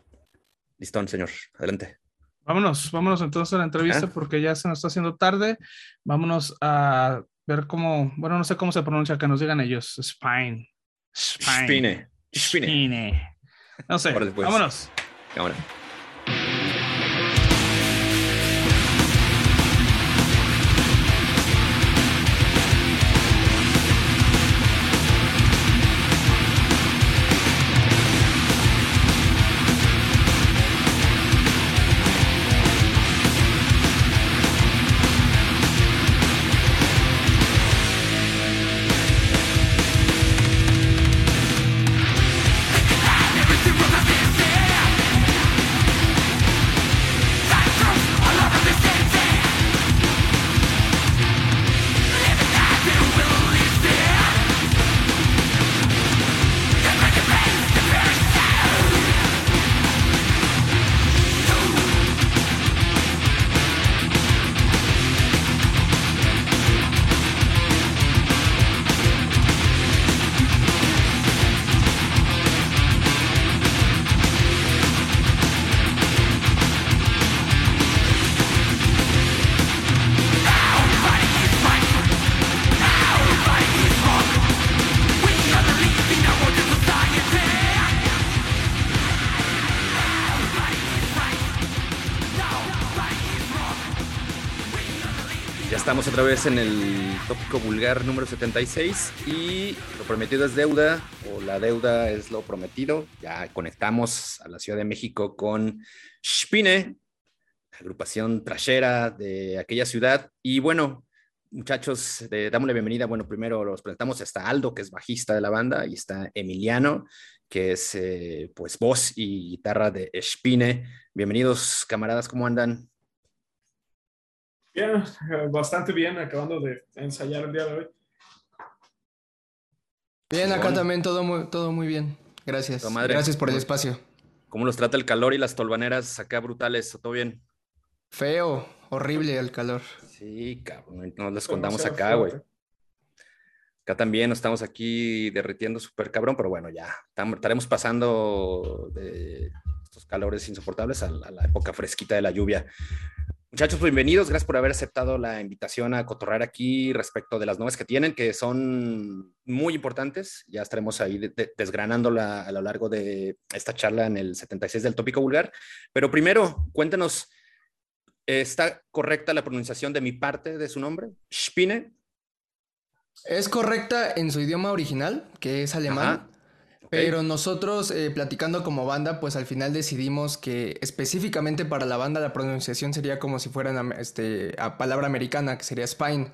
S1: Listón, señor. Adelante.
S2: Vámonos, vámonos entonces a la entrevista porque ya se nos está haciendo tarde. Vámonos a ver cómo, bueno, no sé cómo se pronuncia, que nos digan ellos. Spine.
S1: Spine.
S2: Spine. No sé. Vámonos.
S1: Vámonos. Vez en el tópico vulgar número 76 y lo prometido es deuda o la deuda es lo prometido. Ya conectamos a la Ciudad de México con Spine, agrupación trashera de aquella ciudad. Y bueno, muchachos, eh, damos la bienvenida. Bueno, primero los presentamos. Está Aldo, que es bajista de la banda, y está Emiliano, que es eh, pues voz y guitarra de Spine. Bienvenidos, camaradas, ¿cómo andan?
S3: Bien, bastante bien, acabando de ensayar el día de hoy.
S4: Bien, acá también todo muy, todo muy bien. Gracias. Gracias por el espacio.
S1: ¿Cómo los trata el calor y las tolvaneras acá brutales? ¿Todo bien?
S4: Feo, horrible el calor.
S1: Sí, cabrón, no les contamos acá, güey. Acá también nos estamos aquí derritiendo súper cabrón, pero bueno, ya estaremos pasando de estos calores insoportables a la época fresquita de la lluvia. Muchachos, bienvenidos. Gracias por haber aceptado la invitación a cotorrar aquí respecto de las nuevas que tienen, que son muy importantes. Ya estaremos ahí desgranándola a lo largo de esta charla en el 76 del tópico vulgar. Pero primero, cuéntenos, ¿está correcta la pronunciación de mi parte de su nombre? Spine.
S4: Es correcta en su idioma original, que es alemán. Pero nosotros, eh, platicando como banda, pues al final decidimos que específicamente para la banda la pronunciación sería como si fueran este, a palabra americana, que sería spine.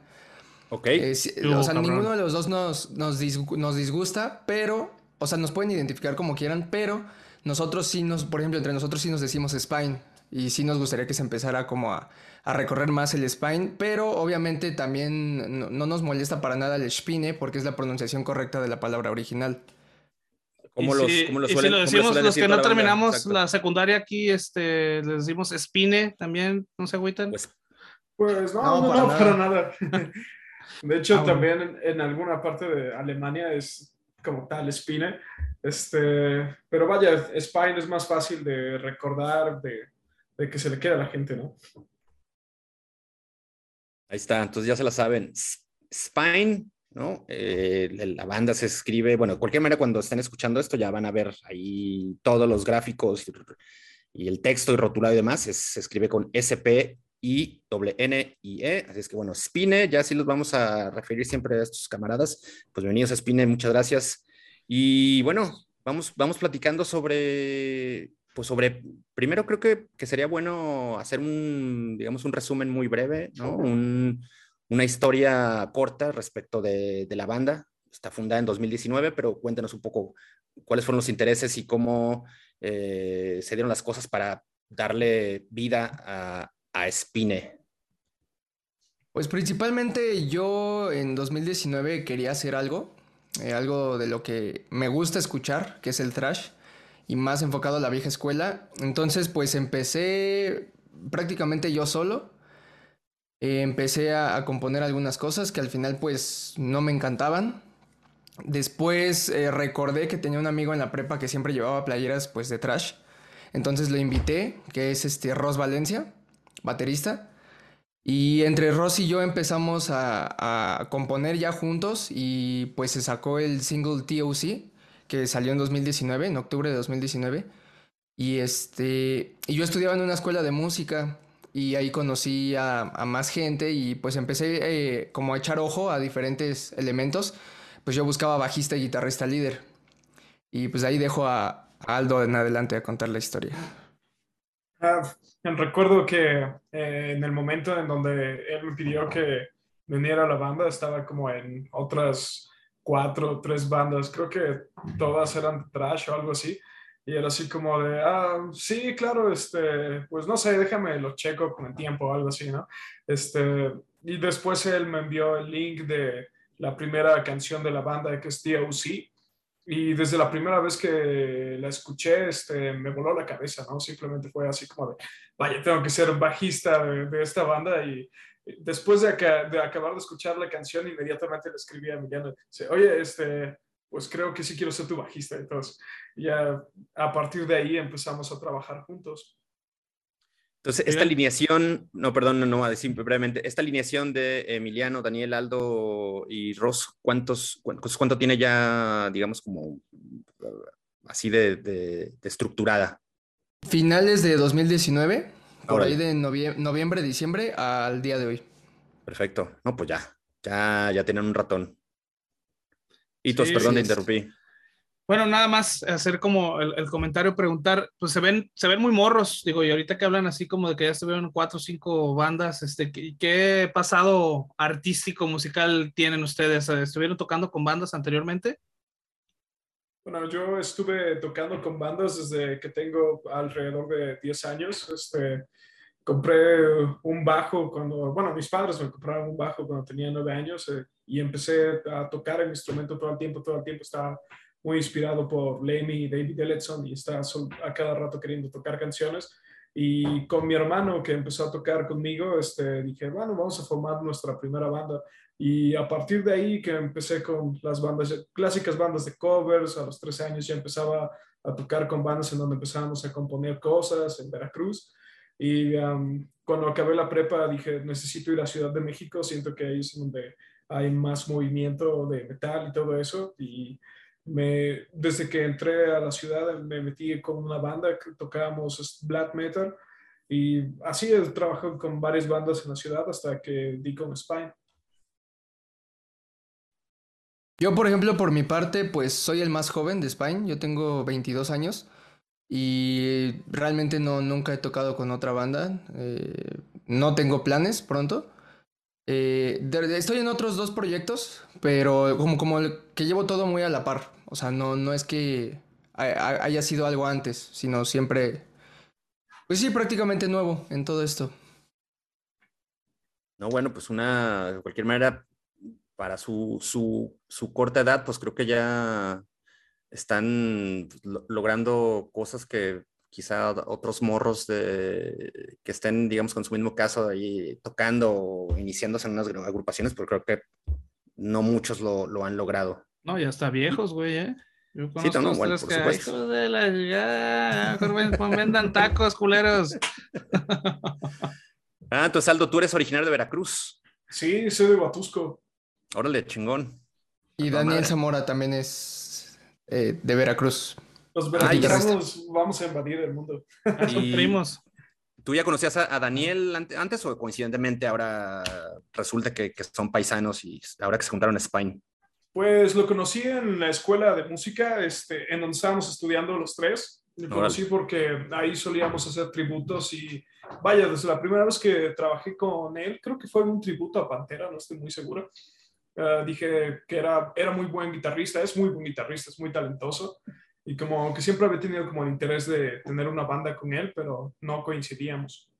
S1: Ok.
S4: Eh, o sea, ninguno de los dos nos, nos, disgusta, pero, o sea, nos pueden identificar como quieran, pero nosotros sí nos, por ejemplo, entre nosotros sí nos decimos spine. Y sí nos gustaría que se empezara como a, recorrer más el spine, pero obviamente también no, no, nos molesta para nada el spine porque es la pronunciación correcta de la palabra original.
S2: Como los, si, lo si lo decimos los que no terminamos la secundaria aquí, este, les decimos Spine también, ¿no se agüitan?
S3: Pues, pues no, no, no, para, nada. De hecho, ah, también en, alguna parte de Alemania es como tal Spine. Este, pero vaya, Spine es más fácil de recordar, de, de que se le quede a la gente, ¿no?
S1: Ahí está, entonces ya se la saben. Spine ¿no? Eh, la banda se escribe, bueno, de cualquier manera, cuando estén escuchando esto, ya van a ver ahí todos los gráficos y, el texto y rotulado y demás, se escribe con SP y doble N y E, así es que bueno, Spine, ya sí los vamos a referir siempre a estos camaradas, pues bienvenidos a Spine, muchas gracias. Y bueno, vamos, vamos platicando sobre, pues sobre, primero creo que, que sería bueno hacer un, digamos, un resumen muy breve, ¿no? Un, una historia corta respecto de, la banda. Está fundada en 2019, pero cuéntanos un poco cuáles fueron los intereses y cómo eh, se dieron las cosas para darle vida a, a Spine.
S4: Pues principalmente yo en 2019 quería hacer algo, eh, algo de lo que me gusta escuchar, que es el thrash, y más enfocado a la vieja escuela. Entonces pues empecé prácticamente yo solo eh, empecé a, componer algunas cosas que al final pues no me encantaban. Después eh, recordé que tenía un amigo en la prepa que siempre llevaba playeras pues de trash. Entonces lo invité, que es este Ross Valencia, baterista. Y entre Ross y yo empezamos a, componer ya juntos y pues se sacó el single TOC que salió en 2019, en octubre de 2019. Y este, y yo estudiaba en una escuela de música y ahí conocí a, más gente y pues empecé eh, como a echar ojo a diferentes elementos. Pues yo buscaba bajista y guitarrista líder. Y pues ahí dejo a, Aldo en adelante a contar la historia.
S3: Ah, recuerdo que eh, en el momento en donde él me pidió que viniera a la banda, estaba como en otras cuatro tres bandas, creo que todas eran trash o algo así. Y era así como de, ah, sí, claro, este, pues no sé, déjame lo checo con el tiempo o algo así, ¿no? Este, y después él me envió el link de la primera canción de la banda que es DOC. Y desde la primera vez que la escuché, este, me voló la cabeza, ¿no? Simplemente fue así como de, vaya, tengo que ser bajista de, esta banda. Y después de, de, acabar de escuchar la canción, inmediatamente le escribí a Emiliano, dice, oye, este, pues creo que sí quiero ser tu bajista. Entonces, ya a partir de ahí empezamos a trabajar juntos.
S1: Entonces, esta alineación, no, perdón, no, no, a decir brevemente, esta alineación de Emiliano, Daniel, Aldo y Ross, ¿cuántos, cuánto, tiene ya, digamos, como así de, estructurada?
S4: Finales de 2019, por ahí de noviembre, diciembre al día de hoy.
S1: Perfecto. No, pues ya. Ya, ya tienen un ratón. Y tos, perdón, te interrumpí.
S2: Bueno, nada más hacer como el, comentario, preguntar, pues se ven, se ven muy morros, digo, y ahorita que hablan así como de que ya estuvieron cuatro o cinco bandas, este, ¿qué, ¿qué pasado artístico, musical tienen ustedes? ¿Estuvieron tocando con bandas anteriormente?
S3: Bueno, yo estuve tocando con bandas desde que tengo alrededor de 10 años. Este, compré un bajo cuando, bueno, mis padres me compraron un bajo cuando tenía 9 años eh, y empecé a tocar el instrumento todo el tiempo, todo el tiempo estaba muy inspirado por Lemmy y David Ellison y está a cada rato queriendo tocar canciones. Y con mi hermano que empezó a tocar conmigo, este, dije, bueno, vamos a formar nuestra primera banda. Y a partir de ahí que empecé con las bandas, clásicas bandas de covers, a los 13 años ya empezaba a tocar con bandas en donde empezábamos a componer cosas en Veracruz. Y um, cuando acabé la prepa dije, necesito ir a Ciudad de México, siento que ahí es donde hay más movimiento de metal y todo eso. Y me, desde que entré a la ciudad me metí con una banda que tocábamos black metal y así he trabajado con varias bandas en la ciudad hasta que di con Spine.
S4: Yo, por ejemplo, por mi parte, pues soy el más joven de Spine, yo tengo 22 años y realmente no, nunca he tocado con otra banda, eh, no tengo planes pronto. Eh, estoy en otros dos proyectos, pero como, como que llevo todo muy a la par. O sea, no, no es que haya sido algo antes, sino siempre, pues sí, prácticamente nuevo en todo esto.
S1: No, bueno, pues una, de cualquier manera, para su, su, su corta edad, pues creo que ya están logrando cosas que quizá otros morros de, que estén, digamos, con su mismo caso ahí tocando o iniciándose en unas agrupaciones, pero creo que no muchos lo, lo han logrado.
S2: No, ya está viejos, güey, ¿eh? Yo sí, no, bueno, por supuesto. De la, ya, vendan tacos, culeros.
S1: ah, entonces, Aldo, tú eres originario de Veracruz.
S3: Sí, soy de Huatusco.
S1: Órale, chingón.
S4: Y Daniel Zamora también es eh, de Veracruz.
S3: Los veracruzanos vamos a invadir el mundo.
S2: Y... primos.
S1: ¿Tú ya conocías a, Daniel antes o coincidentemente ahora resulta que, que, son paisanos y ahora que se juntaron a Spain?
S3: Pues lo conocí en la escuela de música, este, en donde estábamos estudiando los tres. Lo conocí porque ahí solíamos hacer tributos y vaya, desde la primera vez que trabajé con él, creo que fue un tributo a Pantera, no estoy muy seguro. Uh, dije que era, era muy buen guitarrista, es muy buen guitarrista, es muy talentoso y como que siempre había tenido como el interés de tener una banda con él, pero no coincidíamos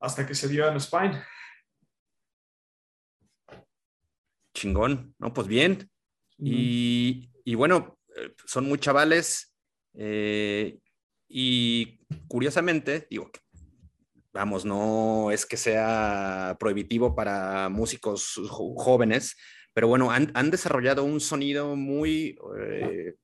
S3: hasta que se dio en Spine.
S1: Chingón, no, pues bien. Y, y, bueno, eh, son muy chavales eh, y curiosamente, digo, vamos, no es que sea prohibitivo para músicos jóvenes, pero bueno, han, han desarrollado un sonido muy eh,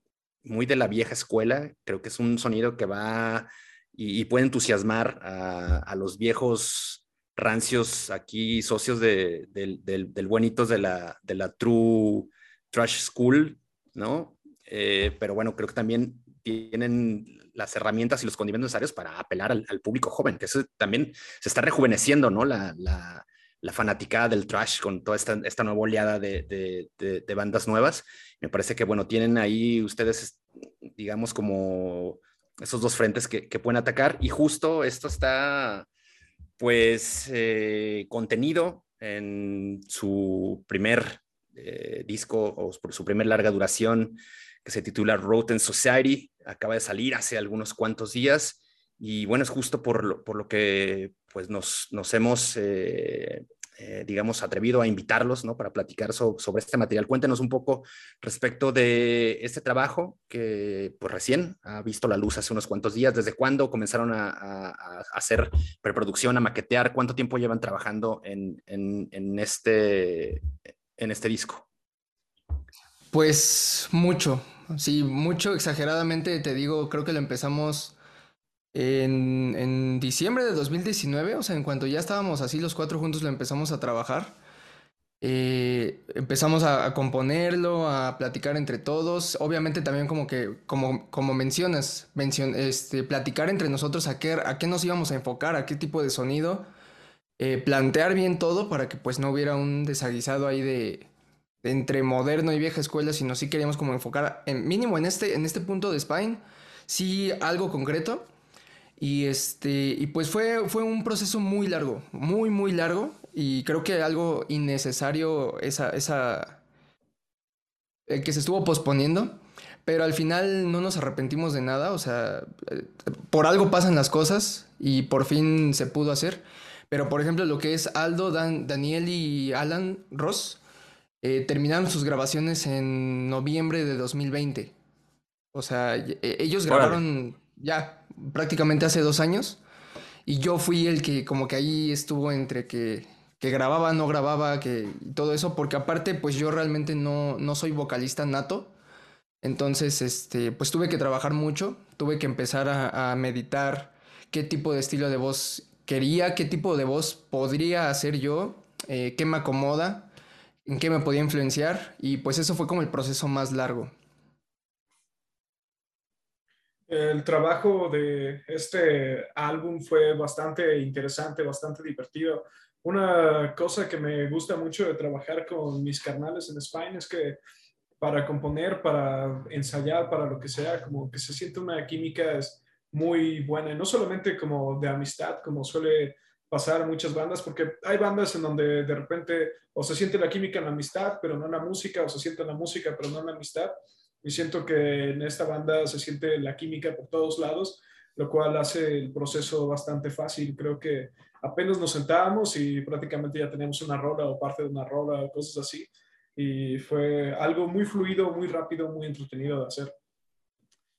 S1: muy de la vieja escuela. Creo que es un sonido que va y, puede entusiasmar a, los viejos rancios aquí, socios de, del, del, buenitos de la, de la True Trash School, ¿no? Eh, pero bueno, creo que también tienen las herramientas y los condimentos necesarios para apelar al, público joven, que eso también se está rejuveneciendo, ¿no? La, la, la fanaticada del trash con toda esta, esta nueva oleada de, de, bandas nuevas. Me parece que, bueno, tienen ahí ustedes, digamos, como esos dos frentes que, que pueden atacar y justo esto está, pues, eh, contenido en su primer eh, disco o su primer larga duración que se titula Rotten Society. Acaba de salir hace algunos cuantos días y bueno, es justo por lo, por lo que pues nos, nos hemos, eh, eh, digamos, atrevido a invitarlos, ¿no? Para platicar sobre este material. Cuéntenos un poco respecto de este trabajo que pues recién ha visto la luz hace unos cuantos días. ¿Desde cuándo comenzaron a, a, hacer preproducción, a maquetear? ¿Cuánto tiempo llevan trabajando en, en, en, este, en este disco?
S4: Pues mucho, sí, mucho, exageradamente te digo, creo que lo empezamos en, diciembre de 2019, o sea, en cuanto ya estábamos así los cuatro juntos, lo empezamos a trabajar. Eh, empezamos a, componerlo, a platicar entre todos. Obviamente también como que, como, como mencionas, este, platicar entre nosotros a qué, a qué nos íbamos a enfocar, a qué tipo de sonido. eh, plantear bien todo para que pues no hubiera un desaguisado ahí de, entre moderno y vieja escuela, sino sí queríamos como enfocar, en, mínimo en este, en este punto de Spine, sí algo concreto. Y este, y pues fue, fue un proceso muy largo, muy, muy largo. Y creo que algo innecesario esa, esa, el que se estuvo posponiendo. Pero al final no nos arrepentimos de nada, o sea, eh, por algo pasan las cosas y por fin se pudo hacer. Pero por ejemplo, lo que es Aldo, Dan, Daniel y Alan Ross eh, terminaron sus grabaciones en noviembre de 2020. O sea, e, ellos grabaron ya prácticamente hace dos años y yo fui el que como que ahí estuvo entre que, que grababa, no grababa, que todo eso, porque aparte pues yo realmente no, no soy vocalista nato. Entonces, este, pues tuve que trabajar mucho, tuve que empezar a, meditar qué tipo de estilo de voz quería, qué tipo de voz podría hacer yo, eh, qué me acomoda, en qué me podía influenciar, y pues eso fue como el proceso más largo.
S3: El trabajo de este álbum fue bastante interesante, bastante divertido. Una cosa que me gusta mucho de trabajar con mis carnales en España es que para componer, para ensayar, para lo que sea, como que se siente una química muy buena, no solamente como de amistad, como suele pasar en muchas bandas, porque hay bandas en donde de repente o se siente la química en la amistad, pero no en la música, o se siente la música, pero no en la amistad. Y siento que en esta banda se siente la química por todos lados, lo cual hace el proceso bastante fácil. Creo que apenas nos sentábamos y prácticamente ya teníamos una rola o parte de una rola cosas así y fue algo muy fluido, muy rápido, muy entretenido de hacer.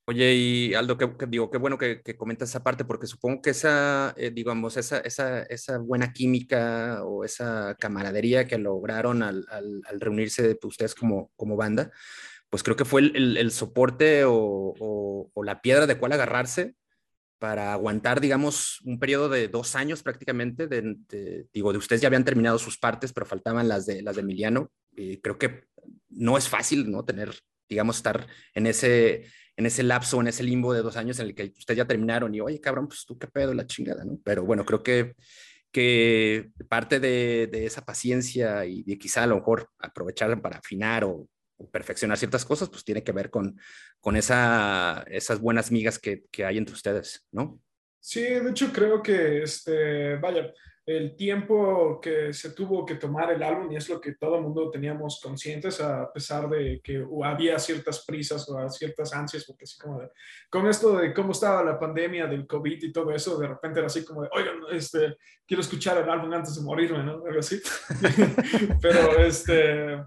S1: Oye, y Aldo, que, digo, qué bueno que, que, comentas esa parte, porque supongo que esa, eh, digamos, esa, esa, esa, buena química o esa camaradería que lograron al, al, reunirse ustedes como, como banda, pues creo que fue el, el, soporte o, o, la piedra de cual agarrarse para aguantar, digamos, un periodo de dos años prácticamente. De, digo, de ustedes ya habían terminado sus partes, pero faltaban las de, las de Emiliano. Y creo que no es fácil, ¿no? Tener, digamos, estar en ese, en ese lapso, en ese limbo de dos años en el que ustedes ya terminaron y, oye, cabrón, pues tú qué pedo, la chingada, ¿no? Pero bueno, creo que, que parte de, de esa paciencia y de quizá a lo mejor aprovechar para afinar o perfeccionar ciertas cosas, pues tiene que ver con, con esa, esas buenas migas que, que, hay entre ustedes, ¿no?
S3: Sí, de hecho creo que, este, vaya, el tiempo que se tuvo que tomar el álbum y es lo que todo el mundo teníamos conscientes a pesar de que había ciertas prisas o ciertas ansias, porque así como con esto de cómo estaba la pandemia del COVID y todo eso, de repente era así como de, oigan, este, quiero escuchar el álbum antes de morirme, ¿no? Algo así. Pero este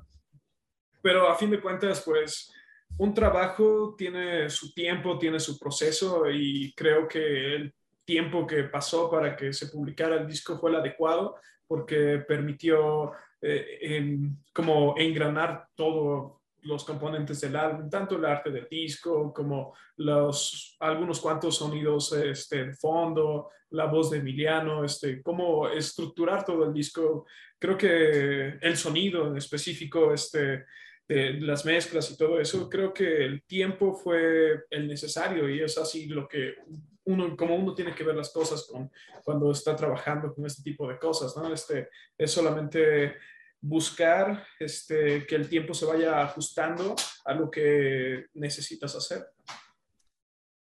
S3: pero a fin de cuentas, pues un trabajo tiene su tiempo, tiene su proceso y creo que el tiempo que pasó para que se publicara el disco fue el adecuado porque permitió eh, como engranar todos los componentes del álbum, tanto el arte del disco como los algunos cuantos sonidos este, de fondo, la voz de Emiliano, este, cómo estructurar todo el disco. Creo que el sonido en específico, este, de las mezclas y todo eso, creo que el tiempo fue el necesario y es así lo que uno, como uno tiene que ver las cosas con, cuando está trabajando con este tipo de cosas, ¿no? Este, es solamente buscar este, que el tiempo se vaya ajustando a lo que necesitas hacer.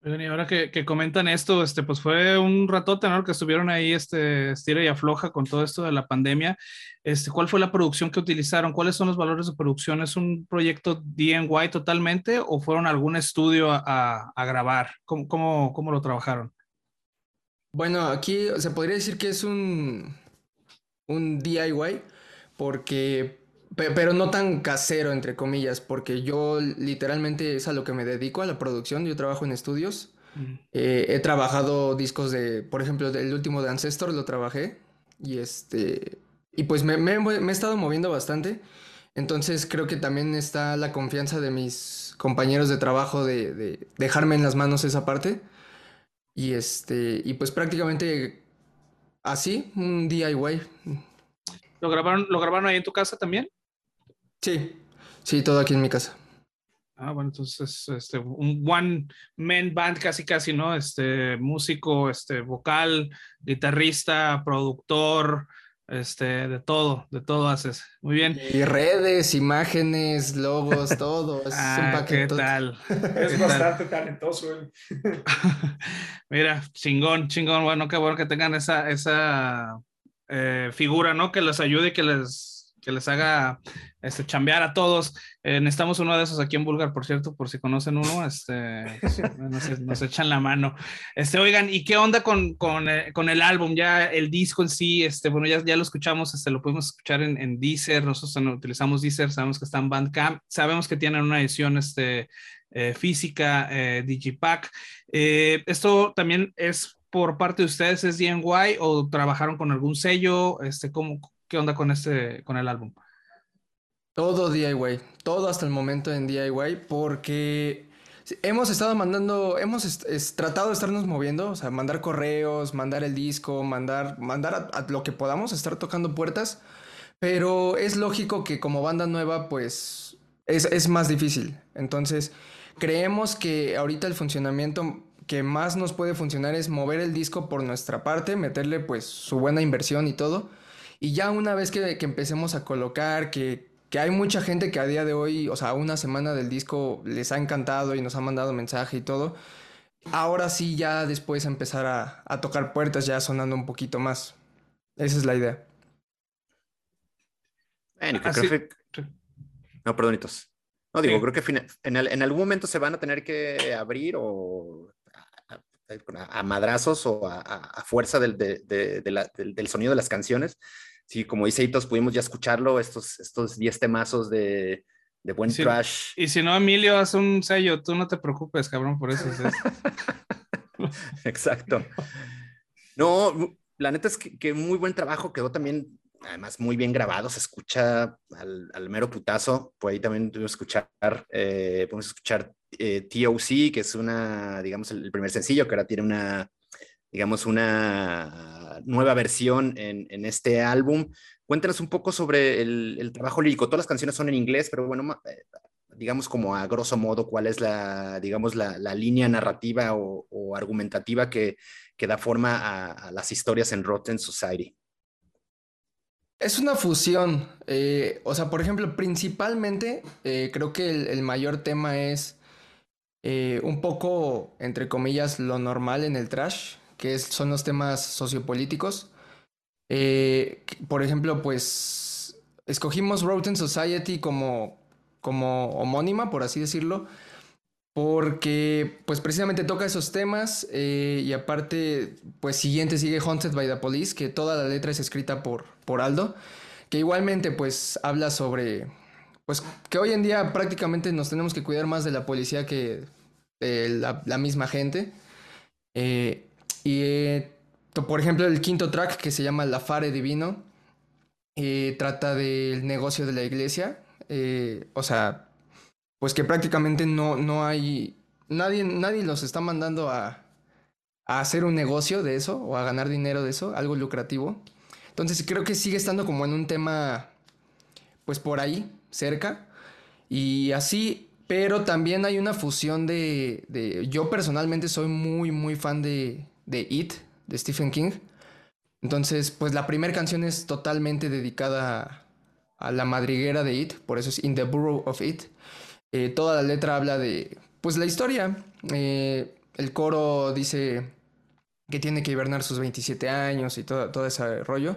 S2: Y ahora que, que, comentan esto, este, pues fue un ratote, ¿no? Que estuvieron ahí, este, estira y afloja con todo esto de la pandemia. Este, ¿Cuál fue la producción que utilizaron? ¿Cuáles son los valores de producción? ¿Es un proyecto DIY totalmente o fueron a algún estudio a, a, grabar? ¿Cómo, cómo, cómo lo trabajaron?
S4: Bueno, aquí se podría decir que es un, un DIY porque pero no tan casero, entre comillas, porque yo literalmente es a lo que me dedico, a la producción. Yo trabajo en estudios. Eh, he trabajado discos de, por ejemplo, el último de Ancestor lo trabajé. Y este. Y pues me, me, he estado moviendo bastante. Entonces creo que también está la confianza de mis compañeros de trabajo de, de dejarme en las manos esa parte. Y este. Y pues prácticamente así, un DIY.
S2: ¿Lo grabaron, ¿Lo grabaron ahí en tu casa también?
S4: Sí, sí, todo aquí en mi casa.
S2: Ah, bueno, entonces, este, un one man band casi casi, ¿no? Este, músico, este, vocal, guitarrista, productor, este, de todo, de todo haces. Muy bien.
S4: Y redes, imágenes, logos, todo. Es
S2: ah, ¿Qué tal?
S3: Es bastante talentoso.
S2: Mira, chingón, chingón. Bueno, qué bueno que tengan esa, esa eh, figura, ¿no? Que les ayude y que les que les haga este, chambear a todos. Eh, necesitamos uno de esos aquí en Bulgar, por cierto, por si conocen uno, este, nos, echan la mano. Este, oigan, ¿y qué onda con, con, eh, con, el álbum? Ya el disco en sí, este, bueno, ya, ya lo escuchamos, este, lo pudimos escuchar en, en Deezer, nosotros utilizamos Deezer, sabemos que está en Bandcamp, sabemos que tienen una edición este, eh, física, Digipack. esto también es por parte de ustedes, ¿es DNY o trabajaron con algún sello? Este, ¿cómo, ¿Qué onda con este, con el álbum?
S4: Todo DIY, todo hasta el momento en DIY, porque hemos estado mandando, hemos tratado de estarnos moviendo, o sea, mandar correos, mandar el disco, mandar, mandar a, lo que podamos, estar tocando puertas, pero es lógico que como banda nueva, pues es, es más difícil. Entonces, creemos que ahorita el funcionamiento que más nos puede funcionar es mover el disco por nuestra parte, meterle pues su buena inversión y todo y ya una vez que, empecemos a colocar, que, hay mucha gente que a día de hoy, o sea, una semana del disco les ha encantado y nos ha mandado mensaje y todo, ahora sí ya después empezar a, tocar puertas ya sonando un poquito más. Esa es la idea.
S1: Bueno, creo que... No, perdonitos. No, digo, creo que en, en, algún momento se van a tener que abrir o a, madrazos o a, fuerza del, del, sonido de las canciones. Sí, como dice Itos, pudimos ya escucharlo, estos, estos 10 temazos de, buen trash.
S2: Y si no, Emilio, hace un sello, tú no te preocupes, cabrón, por eso.
S1: Exacto. No, la neta es que, muy buen trabajo, quedó también, además, muy bien grabado, se escucha al, mero putazo, por ahí también pudimos escuchar, eh, podemos escuchar eh, TOC, que es una, digamos, el primer sencillo, que ahora tiene una, digamos, una nueva versión en, este álbum. Cuéntanos un poco sobre el, trabajo lírico. Todas las canciones son en inglés, pero bueno, eh, digamos como a grosso modo, cuál es la, digamos, la, línea narrativa o, argumentativa que, que, da forma a, las historias en Rotten Society.
S4: Es una fusión. Eh, o sea, por ejemplo, principalmente creo que el, mayor tema es eh, un poco, entre comillas, lo normal en el trash, que son los temas sociopolíticos. Eh, por ejemplo, pues escogimos Rotten Society como, como homónima, por así decirlo, porque pues precisamente toca esos temas eh, y aparte, pues siguiente sigue Haunted by the Police, que toda la letra es escrita por, por Aldo, que igualmente pues habla sobre pues que hoy en día prácticamente nos tenemos que cuidar más de la policía que de la, misma gente. Eh, y eh, por ejemplo, el quinto track que se llama La Fare Divino eh, trata del negocio de la iglesia. o sea, pues que prácticamente no, no hay. Nadie, nadie los está mandando a, a hacer un negocio de eso o a ganar dinero de eso, algo lucrativo. Entonces creo que sigue estando como en un tema, pues por ahí, cerca. Y así, pero también hay una fusión de, de yo personalmente soy muy, muy fan de, de It, de Stephen King. Entonces, pues la primera canción es totalmente dedicada a, la madriguera de It, por eso es In the Burrow of It. Eh, toda la letra habla de, pues la historia. Eh, el coro dice que tiene que hibernar sus 27 años y todo, todo ese rollo.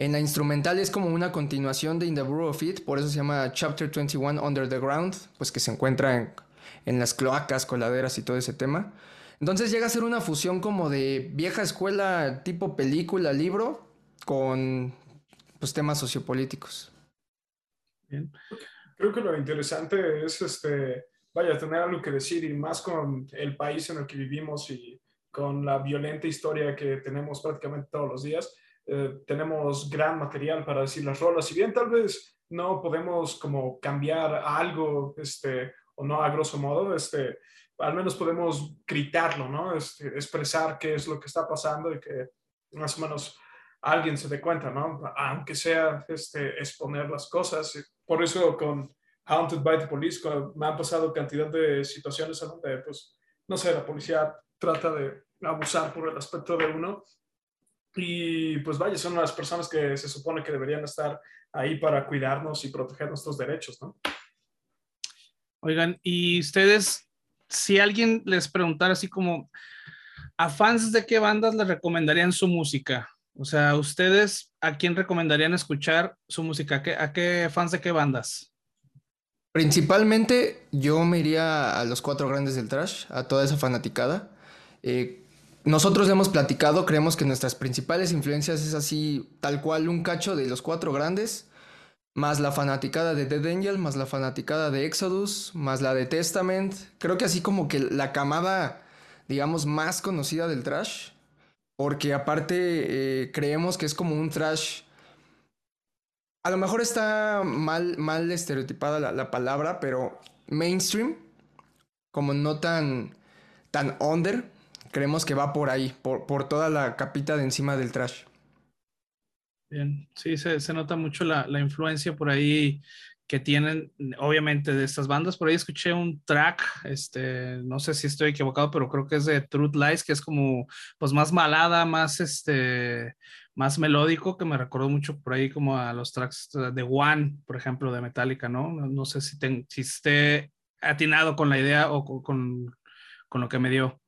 S4: En la instrumental es como una continuación de In the Burrow of It, por eso se llama Chapter 21 Under the Ground, pues que se encuentra en, las cloacas, coladeras y todo ese tema. Entonces llega a ser una fusión como de vieja escuela tipo película, libro, con pues, temas sociopolíticos.
S3: Bien. Creo que lo interesante es, este, vaya, tener algo que decir y más con el país en el que vivimos y con la violenta historia que tenemos prácticamente todos los días eh, tenemos gran material para decir las rolas. Si bien tal vez no podemos como cambiar algo, este, o no a grosso modo, este, al menos podemos gritarlo, ¿no? Este, expresar qué es lo que está pasando y que más o menos alguien se dé cuenta, ¿no? Aunque sea este, exponer las cosas. Por eso con Haunted by the Police, me han pasado cantidad de situaciones en donde, pues, no sé, la policía trata de abusar por el aspecto de uno. Y pues vaya, son las personas que se supone que deberían estar ahí para cuidarnos y proteger nuestros derechos, ¿no?
S2: Oigan, y ustedes, si alguien les preguntara así como, ¿a fans de qué bandas les recomendarían su música? O sea, ¿ustedes a quién recomendarían escuchar su música? ¿A qué, fans de qué bandas?
S4: Principalmente yo me iría a los cuatro grandes del trash, a toda esa fanaticada. Eh, nosotros hemos platicado, creemos que nuestras principales influencias es así, tal cual un cacho de los cuatro grandes, más la fanaticada de Dead Angel, más la fanaticada de Exodus, más la de Testament. Creo que así como que la camada, digamos, más conocida del trash, porque aparte eh, creemos que es como un trash a lo mejor está mal, mal estereotipada la, palabra, pero mainstream, como no tan, tan under, creemos que va por ahí, por, por toda la capita de encima del trash.
S2: Bien, sí, se, se nota mucho la, la, influencia por ahí que tienen, obviamente, de estas bandas. Por ahí escuché un track, este, no sé si estoy equivocado, pero creo que es de Truth Lies, que es como, pues, más malada, más, este, más melódico que me recordó mucho por ahí como a los tracks de One, por ejemplo, de Metallica, ¿no? No, sé si, si esté atinado con la idea o con, con, lo que me dio.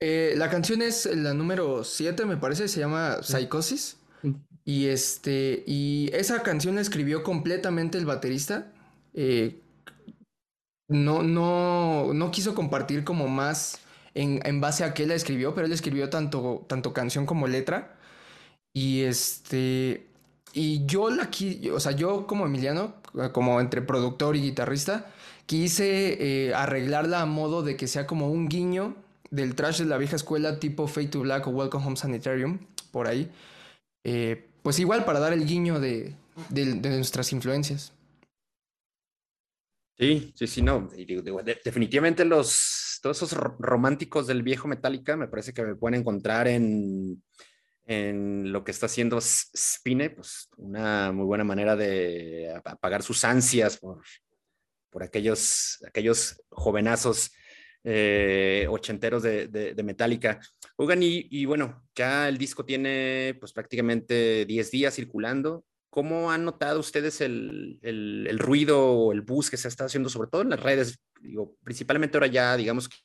S4: Eh, la canción es la número 7, me parece, se llama Psychosis. Y este, y esa canción la escribió completamente el baterista. Eh, no, no, no quiso compartir como más en, en, base a qué la escribió, pero él escribió tanto, tanto canción como letra. Y este. Y yo la o sea, yo como Emiliano, como entre productor y guitarrista, quise eh, arreglarla a modo de que sea como un guiño del trash de la vieja escuela tipo Fade to Black o Welcome Home Sanitarium, por ahí. Eh, pues igual para dar el guiño de, de, nuestras influencias.
S1: Sí, sí, sí, no. Definitivamente los, todos esos románticos del viejo Metallica me parece que me pueden encontrar en en lo que está haciendo Spine, pues una muy buena manera de apagar sus ansias por, por aquellos, aquellos jovenazos eh, ochenteros de, de, Metallica. Oigan, y, bueno, ya el disco tiene pues prácticamente 10 días circulando. ¿Cómo han notado ustedes el, el, ruido o el bus que se está haciendo, sobre todo en las redes? Digo, principalmente ahora ya, digamos que...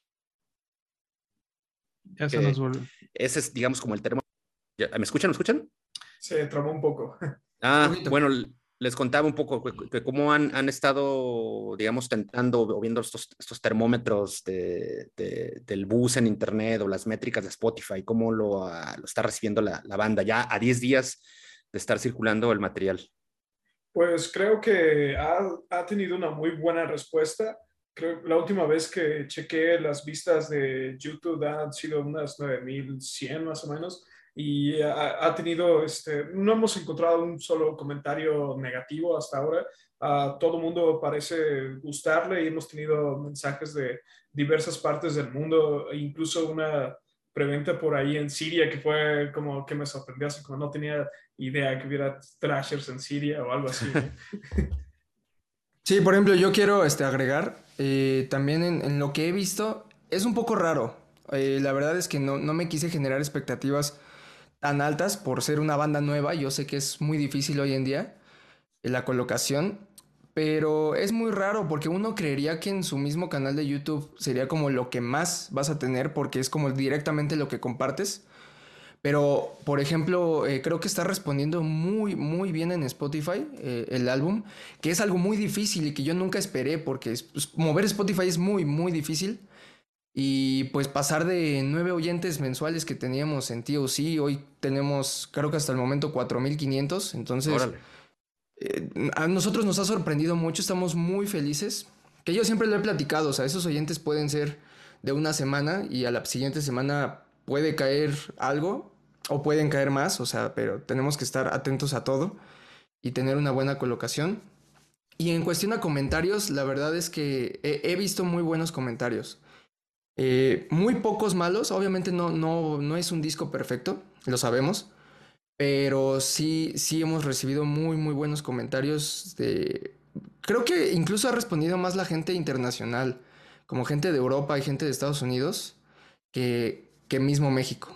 S2: Ya se nos vuelve.
S1: Ese es, digamos, como el termo ¿Me escuchan? ¿Me escuchan?
S3: Se trabó un poco.
S1: Ah, bueno, les contaba un poco que, cómo han, han, estado, digamos, tentando o viendo estos, estos termómetros de, del bus en Internet o las métricas de Spotify, cómo lo, ah, lo está recibiendo la, la, banda ya a 10 días de estar circulando el material.
S3: Pues creo que ha, ha tenido una muy buena respuesta. Creo la última vez que chequé las vistas de YouTube han sido unas 9100 más o menos y ha, tenido, este, no hemos encontrado un solo comentario negativo hasta ahora. A todo mundo parece gustarle y hemos tenido mensajes de diversas partes del mundo, e incluso una preventa por ahí en Siria que fue como que me sorprendió, así como no tenía idea que hubiera trashers en Siria o algo así.
S4: Sí, por ejemplo, yo quiero este, agregar, eh, también en, lo que he visto, es un poco raro. Eh, la verdad es que no, no me quise generar expectativas tan altas por ser una banda nueva. Yo sé que es muy difícil hoy en día eh, la colocación, pero es muy raro porque uno creería que en su mismo canal de YouTube sería como lo que más vas a tener porque es como directamente lo que compartes. Pero, por ejemplo, eh, creo que está respondiendo muy, muy bien en Spotify eh, el álbum, que es algo muy difícil y que yo nunca esperé porque pues, mover Spotify es muy, muy difícil. Y pues pasar de nueve oyentes mensuales que teníamos en TOC, hoy tenemos creo que hasta el momento 4.500. Entonces, eh, a nosotros nos ha sorprendido mucho, estamos muy felices. Que yo siempre lo he platicado, o sea, esos oyentes pueden ser de una semana y a la siguiente semana puede caer algo o pueden caer más, o sea, pero tenemos que estar atentos a todo y tener una buena colocación. Y en cuestión a comentarios, la verdad es que he visto muy buenos comentarios. Eh, muy pocos malos, obviamente no, no, no es un disco perfecto, lo sabemos, pero sí, sí hemos recibido muy, muy buenos comentarios de, creo que incluso ha respondido más la gente internacional, como gente de Europa y gente de Estados Unidos, que, que mismo México.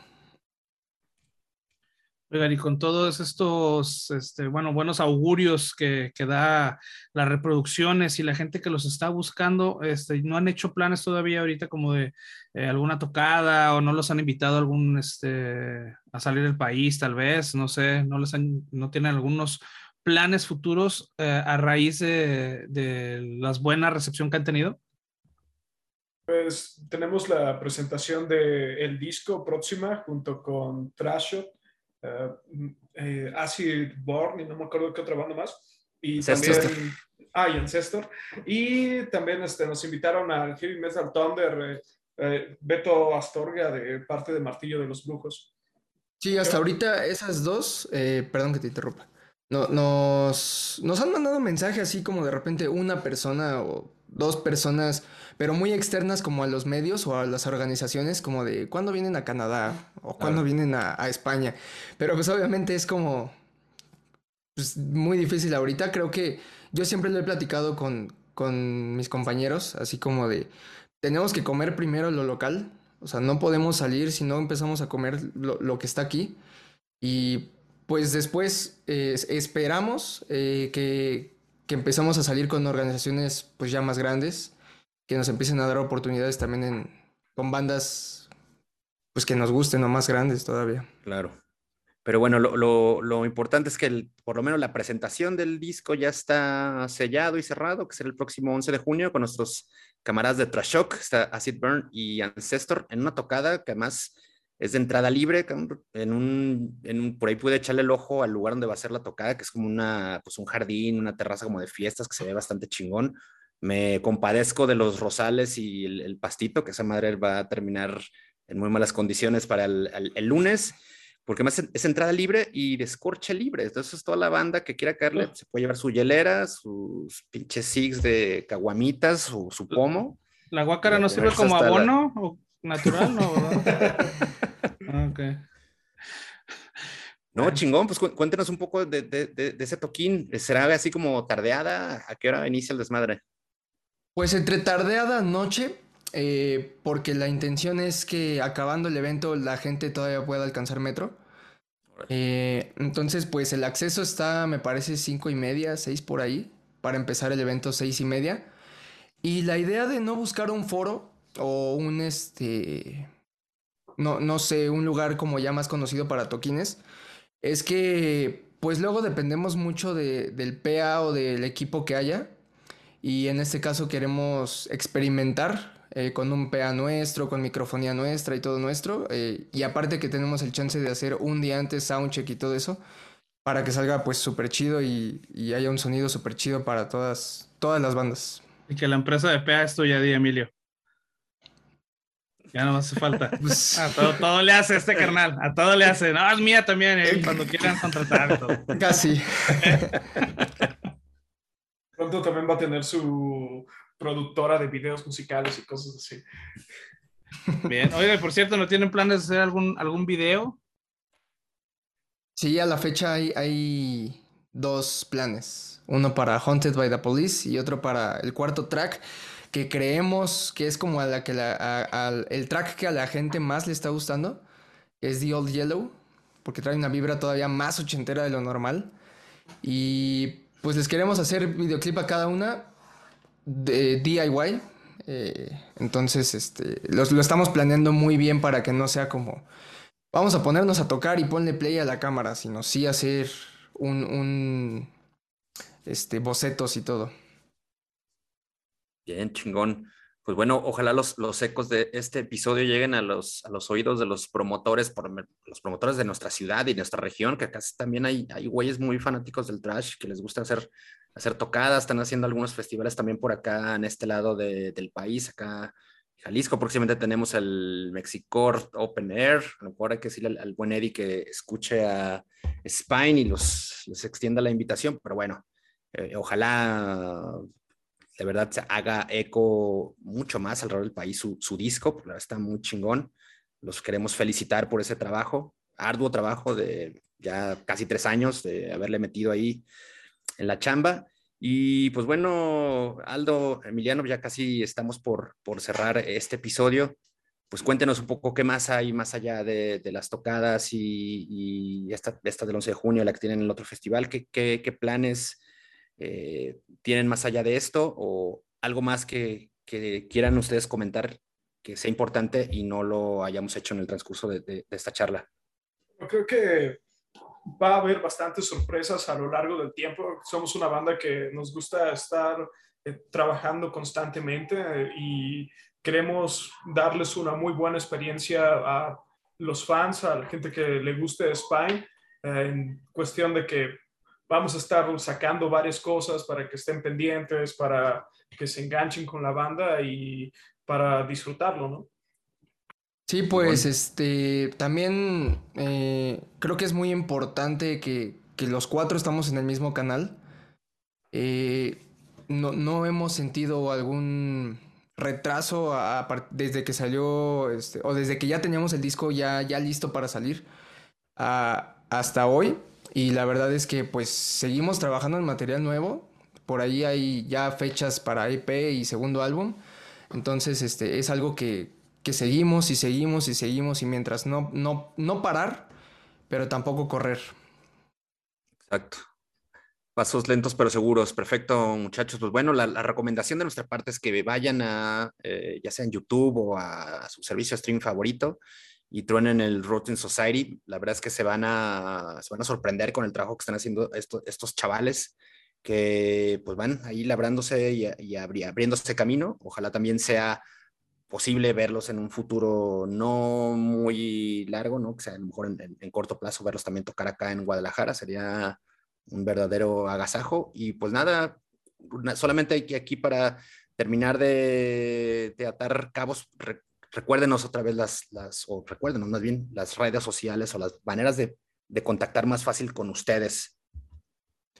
S2: Oigan, y con todos estos, este, bueno, buenos augurios que, que, da las reproducciones y la gente que los está buscando, este, no han hecho planes todavía ahorita como de eh, alguna tocada o no los han invitado a algún, este, a salir del país tal vez, no sé, no les han, no tienen algunos planes futuros eh, a raíz de, de las buena recepción que han tenido.
S3: Pues tenemos la presentación del el disco próxima junto con Trashot uh, eh, Acid Born y no me acuerdo qué otra banda más. Y también, ah, y Ancestor. Y también este, nos invitaron al Heavy Metal Thunder, eh, eh, Beto Astorga, de parte de Martillo de los Brujos.
S4: Sí, hasta ahorita esas dos, eh, perdón que te interrumpa, no, nos, nos han mandado mensaje así como de repente una persona o dos personas, pero muy externas como a los medios o a las organizaciones, como de cuándo vienen a Canadá o cuándo vienen a, a, España. Pero pues obviamente es como pues, muy difícil ahorita. Creo que yo siempre lo he platicado con, con mis compañeros, así como de, tenemos que comer primero lo local. O sea, no podemos salir si no empezamos a comer lo, lo que está aquí. Y pues después eh, esperamos eh, que, que empezamos a salir con organizaciones pues ya más grandes, que nos empiecen a dar oportunidades también en, con bandas pues que nos gusten o más grandes todavía.
S1: Claro. Pero bueno, lo, lo, importante es que por lo menos la presentación del disco ya está sellado y cerrado, que será el próximo 11 de junio con nuestros camaradas de Trash Shock, está Acid Burn y Ancestor, en una tocada que además es de entrada libre, en un, en un, por ahí pude echarle el ojo al lugar donde va a ser la tocada, que es como una, pues un jardín, una terraza como de fiestas que se ve bastante chingón. Me compadezco de los rosales y el, el pastito, que esa madre va a terminar en muy malas condiciones para el, el, el lunes, porque más es entrada libre y descorche libre. Entonces, toda la banda que quiera caerle se puede llevar su hielera, sus pinches six de caguamitas, su, su pomo.
S2: ¿La guácara no sirve como abono la... o natural? No, Okay.
S1: No, chingón, pues cuéntenos un poco de, de, de, de, ese toquín. ¿Será así como tardeada? ¿A qué hora inicia el desmadre?
S4: Pues entre tardeada noche, eh, porque la intención es que acabando el evento la gente todavía pueda alcanzar metro. Eh, entonces, pues el acceso está, me parece, cinco y media, seis por ahí, para empezar el evento seis y media. Y la idea de no buscar un foro o un este no, no sé, un lugar como ya más conocido para toquines, es que pues luego dependemos mucho de, del PA o del equipo que haya. Y en este caso queremos experimentar eh, con un PA nuestro, con microfonía nuestra y todo nuestro. Eh, y aparte que tenemos el chance de hacer un día antes soundcheck y todo eso, para que salga pues súper chido y, y, haya un sonido súper chido para todas, todas las bandas.
S2: Y que la empresa de PA es tuya, Di Emilio. Ya no hace falta. A todo, todo, le hace este carnal. A todo le hace. No, es mía también, eh, cuando quieran contratar. Todo.
S4: Casi.
S3: Pronto también va a tener su productora de videos musicales y cosas así.
S2: Bien. Oiga, por cierto, ¿no tienen planes de hacer algún, algún video?
S4: Sí, a la fecha hay, hay dos planes. Uno para Haunted by the Police y otro para el cuarto track que creemos que es como a la que la, el track que a la gente más le está gustando, es The Old Yellow, porque trae una vibra todavía más ochentera de lo normal. Y pues les queremos hacer videoclip a cada una de DIY. Eh, entonces, este, lo, lo estamos planeando muy bien para que no sea como, vamos a ponernos a tocar y ponle play a la cámara, sino sí hacer un, un este, bocetos y todo.
S1: Bien, chingón. Pues bueno, ojalá los, los ecos de este episodio lleguen a los, a los oídos de los promotores, los promotores de nuestra ciudad y nuestra región, que acá también hay, hay güeyes muy fanáticos del trash que les gusta hacer, hacer tocadas, están haciendo algunos festivales también por acá en este lado de, del país, acá Jalisco. Próximamente tenemos el Mexicor Open Air, a lo mejor hay que decirle al, al buen Eddie que escuche a Spine y los, les extienda la invitación, pero bueno, eh, ojalá de verdad se haga eco mucho más alrededor del país su, su disco, porque está muy chingón. Los queremos felicitar por ese trabajo, arduo trabajo de ya casi tres años de haberle metido ahí en la chamba. Y pues bueno, Aldo, Emiliano, ya casi estamos por, por cerrar este episodio. Pues cuéntenos un poco qué más hay más allá de, las tocadas y, esta, esta, del 11 de junio, la que tienen en el otro festival. ¿Qué, qué, planes eh, tienen más allá de esto o algo más que, que, quieran ustedes comentar que sea importante y no lo hayamos hecho en el transcurso de, de esta charla?
S3: Yo creo que va a haber bastantes sorpresas a lo largo del tiempo. Somos una banda que nos gusta estar eh, trabajando constantemente eh, y queremos darles una muy buena experiencia a los fans, a la gente que le guste Spine, eh, en cuestión de que vamos a estar sacando varias cosas para que estén pendientes, para que se enganchen con la banda y para disfrutarlo, ¿no?
S4: Sí, pues este también eh, creo que es muy importante que, los cuatro estamos en el mismo canal. Eh, no, hemos sentido algún retraso desde que salió, este, o desde que ya teníamos el disco ya, ya listo para salir hasta hoy. Y la verdad es que pues seguimos trabajando en material nuevo. Por ahí hay ya fechas para EP y segundo álbum. Entonces, este, es algo que, que seguimos y seguimos y seguimos y mientras no, no, no parar, pero tampoco correr.
S1: Exacto. Pasos lentos pero seguros. Perfecto, muchachos. Pues bueno, la, recomendación de nuestra parte es que vayan a, eh, ya sea en YouTube o a, su servicio de streaming favorito y truenen el Rotten Society. La verdad es que se van a, se van a sorprender con el trabajo que están haciendo estos chavales que pues van ahí labrándose y, y abriéndose camino. Ojalá también sea posible verlos en un futuro no muy largo, ¿no? Que sea a lo mejor en, corto plazo verlos también tocar acá en Guadalajara, sería un verdadero agasajo. Y pues nada, solamente hay que aquí para terminar de, atar cabos, recuérdenos otra vez las, las, o recuérdenos más bien las redes sociales o las maneras de, contactar más fácil con ustedes.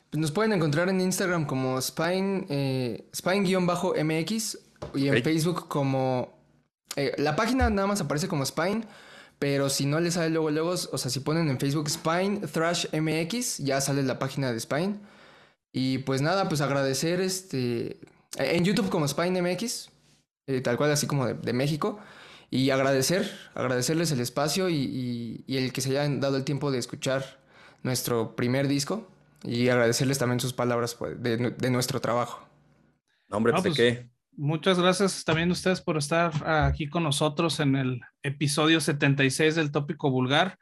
S4: Pues nos pueden encontrar en Instagram como Spine, eh, Spine-MX y en Facebook como eh, la página nada más aparece como Spine, pero si no les sale luego, luego, o sea, si ponen en Facebook Spine Thrash MX, ya sale la página de Spine. Y pues nada, pues agradecer este. En YouTube como Spine MX, eh, tal cual así como de, México. Y agradecer, agradecerles el espacio y, el que se hayan dado el tiempo de escuchar nuestro primer disco. Y agradecerles también sus palabras pues, de, nuestro trabajo.
S1: hombre, pues, pues qué?
S2: Muchas gracias también a ustedes por estar aquí con nosotros en el episodio 76 del tópico vulgar.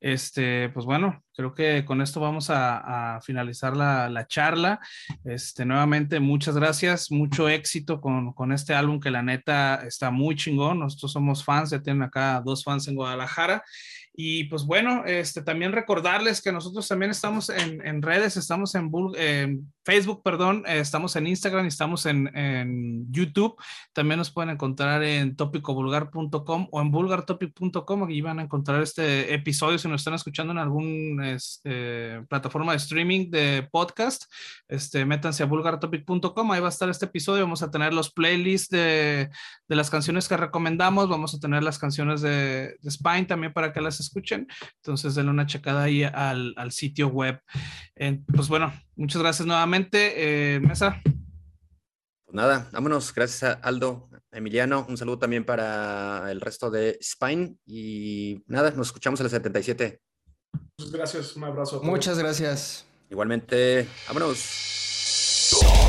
S2: Este, pues bueno, creo que con esto vamos a, finalizar la, charla. Este, nuevamente, muchas gracias, mucho éxito con, con, este álbum que la neta está muy chingón. Nosotros somos fans, ya tienen acá dos fans en Guadalajara y pues bueno, este, también recordarles que nosotros también estamos en, redes, estamos en, Facebook, perdón, estamos en Instagram, estamos en, YouTube. También nos pueden encontrar en topicovulgar.com o en vulgartopic.com. Aquí van a encontrar este episodio si nos están escuchando en alguna este, plataforma de streaming de podcast. Este, métanse a vulgartopic.com, ahí va a estar este episodio. Vamos a tener los playlists de, las canciones que recomendamos, vamos a tener las canciones de, de Spine también para que las escuchen. Entonces, denle una checada ahí al, sitio web. pues bueno, muchas gracias nuevamente. Eh, Mesa.
S1: Pues nada, vámonos. Gracias a Aldo, Emiliano. Un saludo también para el resto de Spine. Y nada, nos escuchamos en el 77.
S3: Muchas gracias, un abrazo.
S4: Muchas gracias.
S1: Igualmente, vámonos.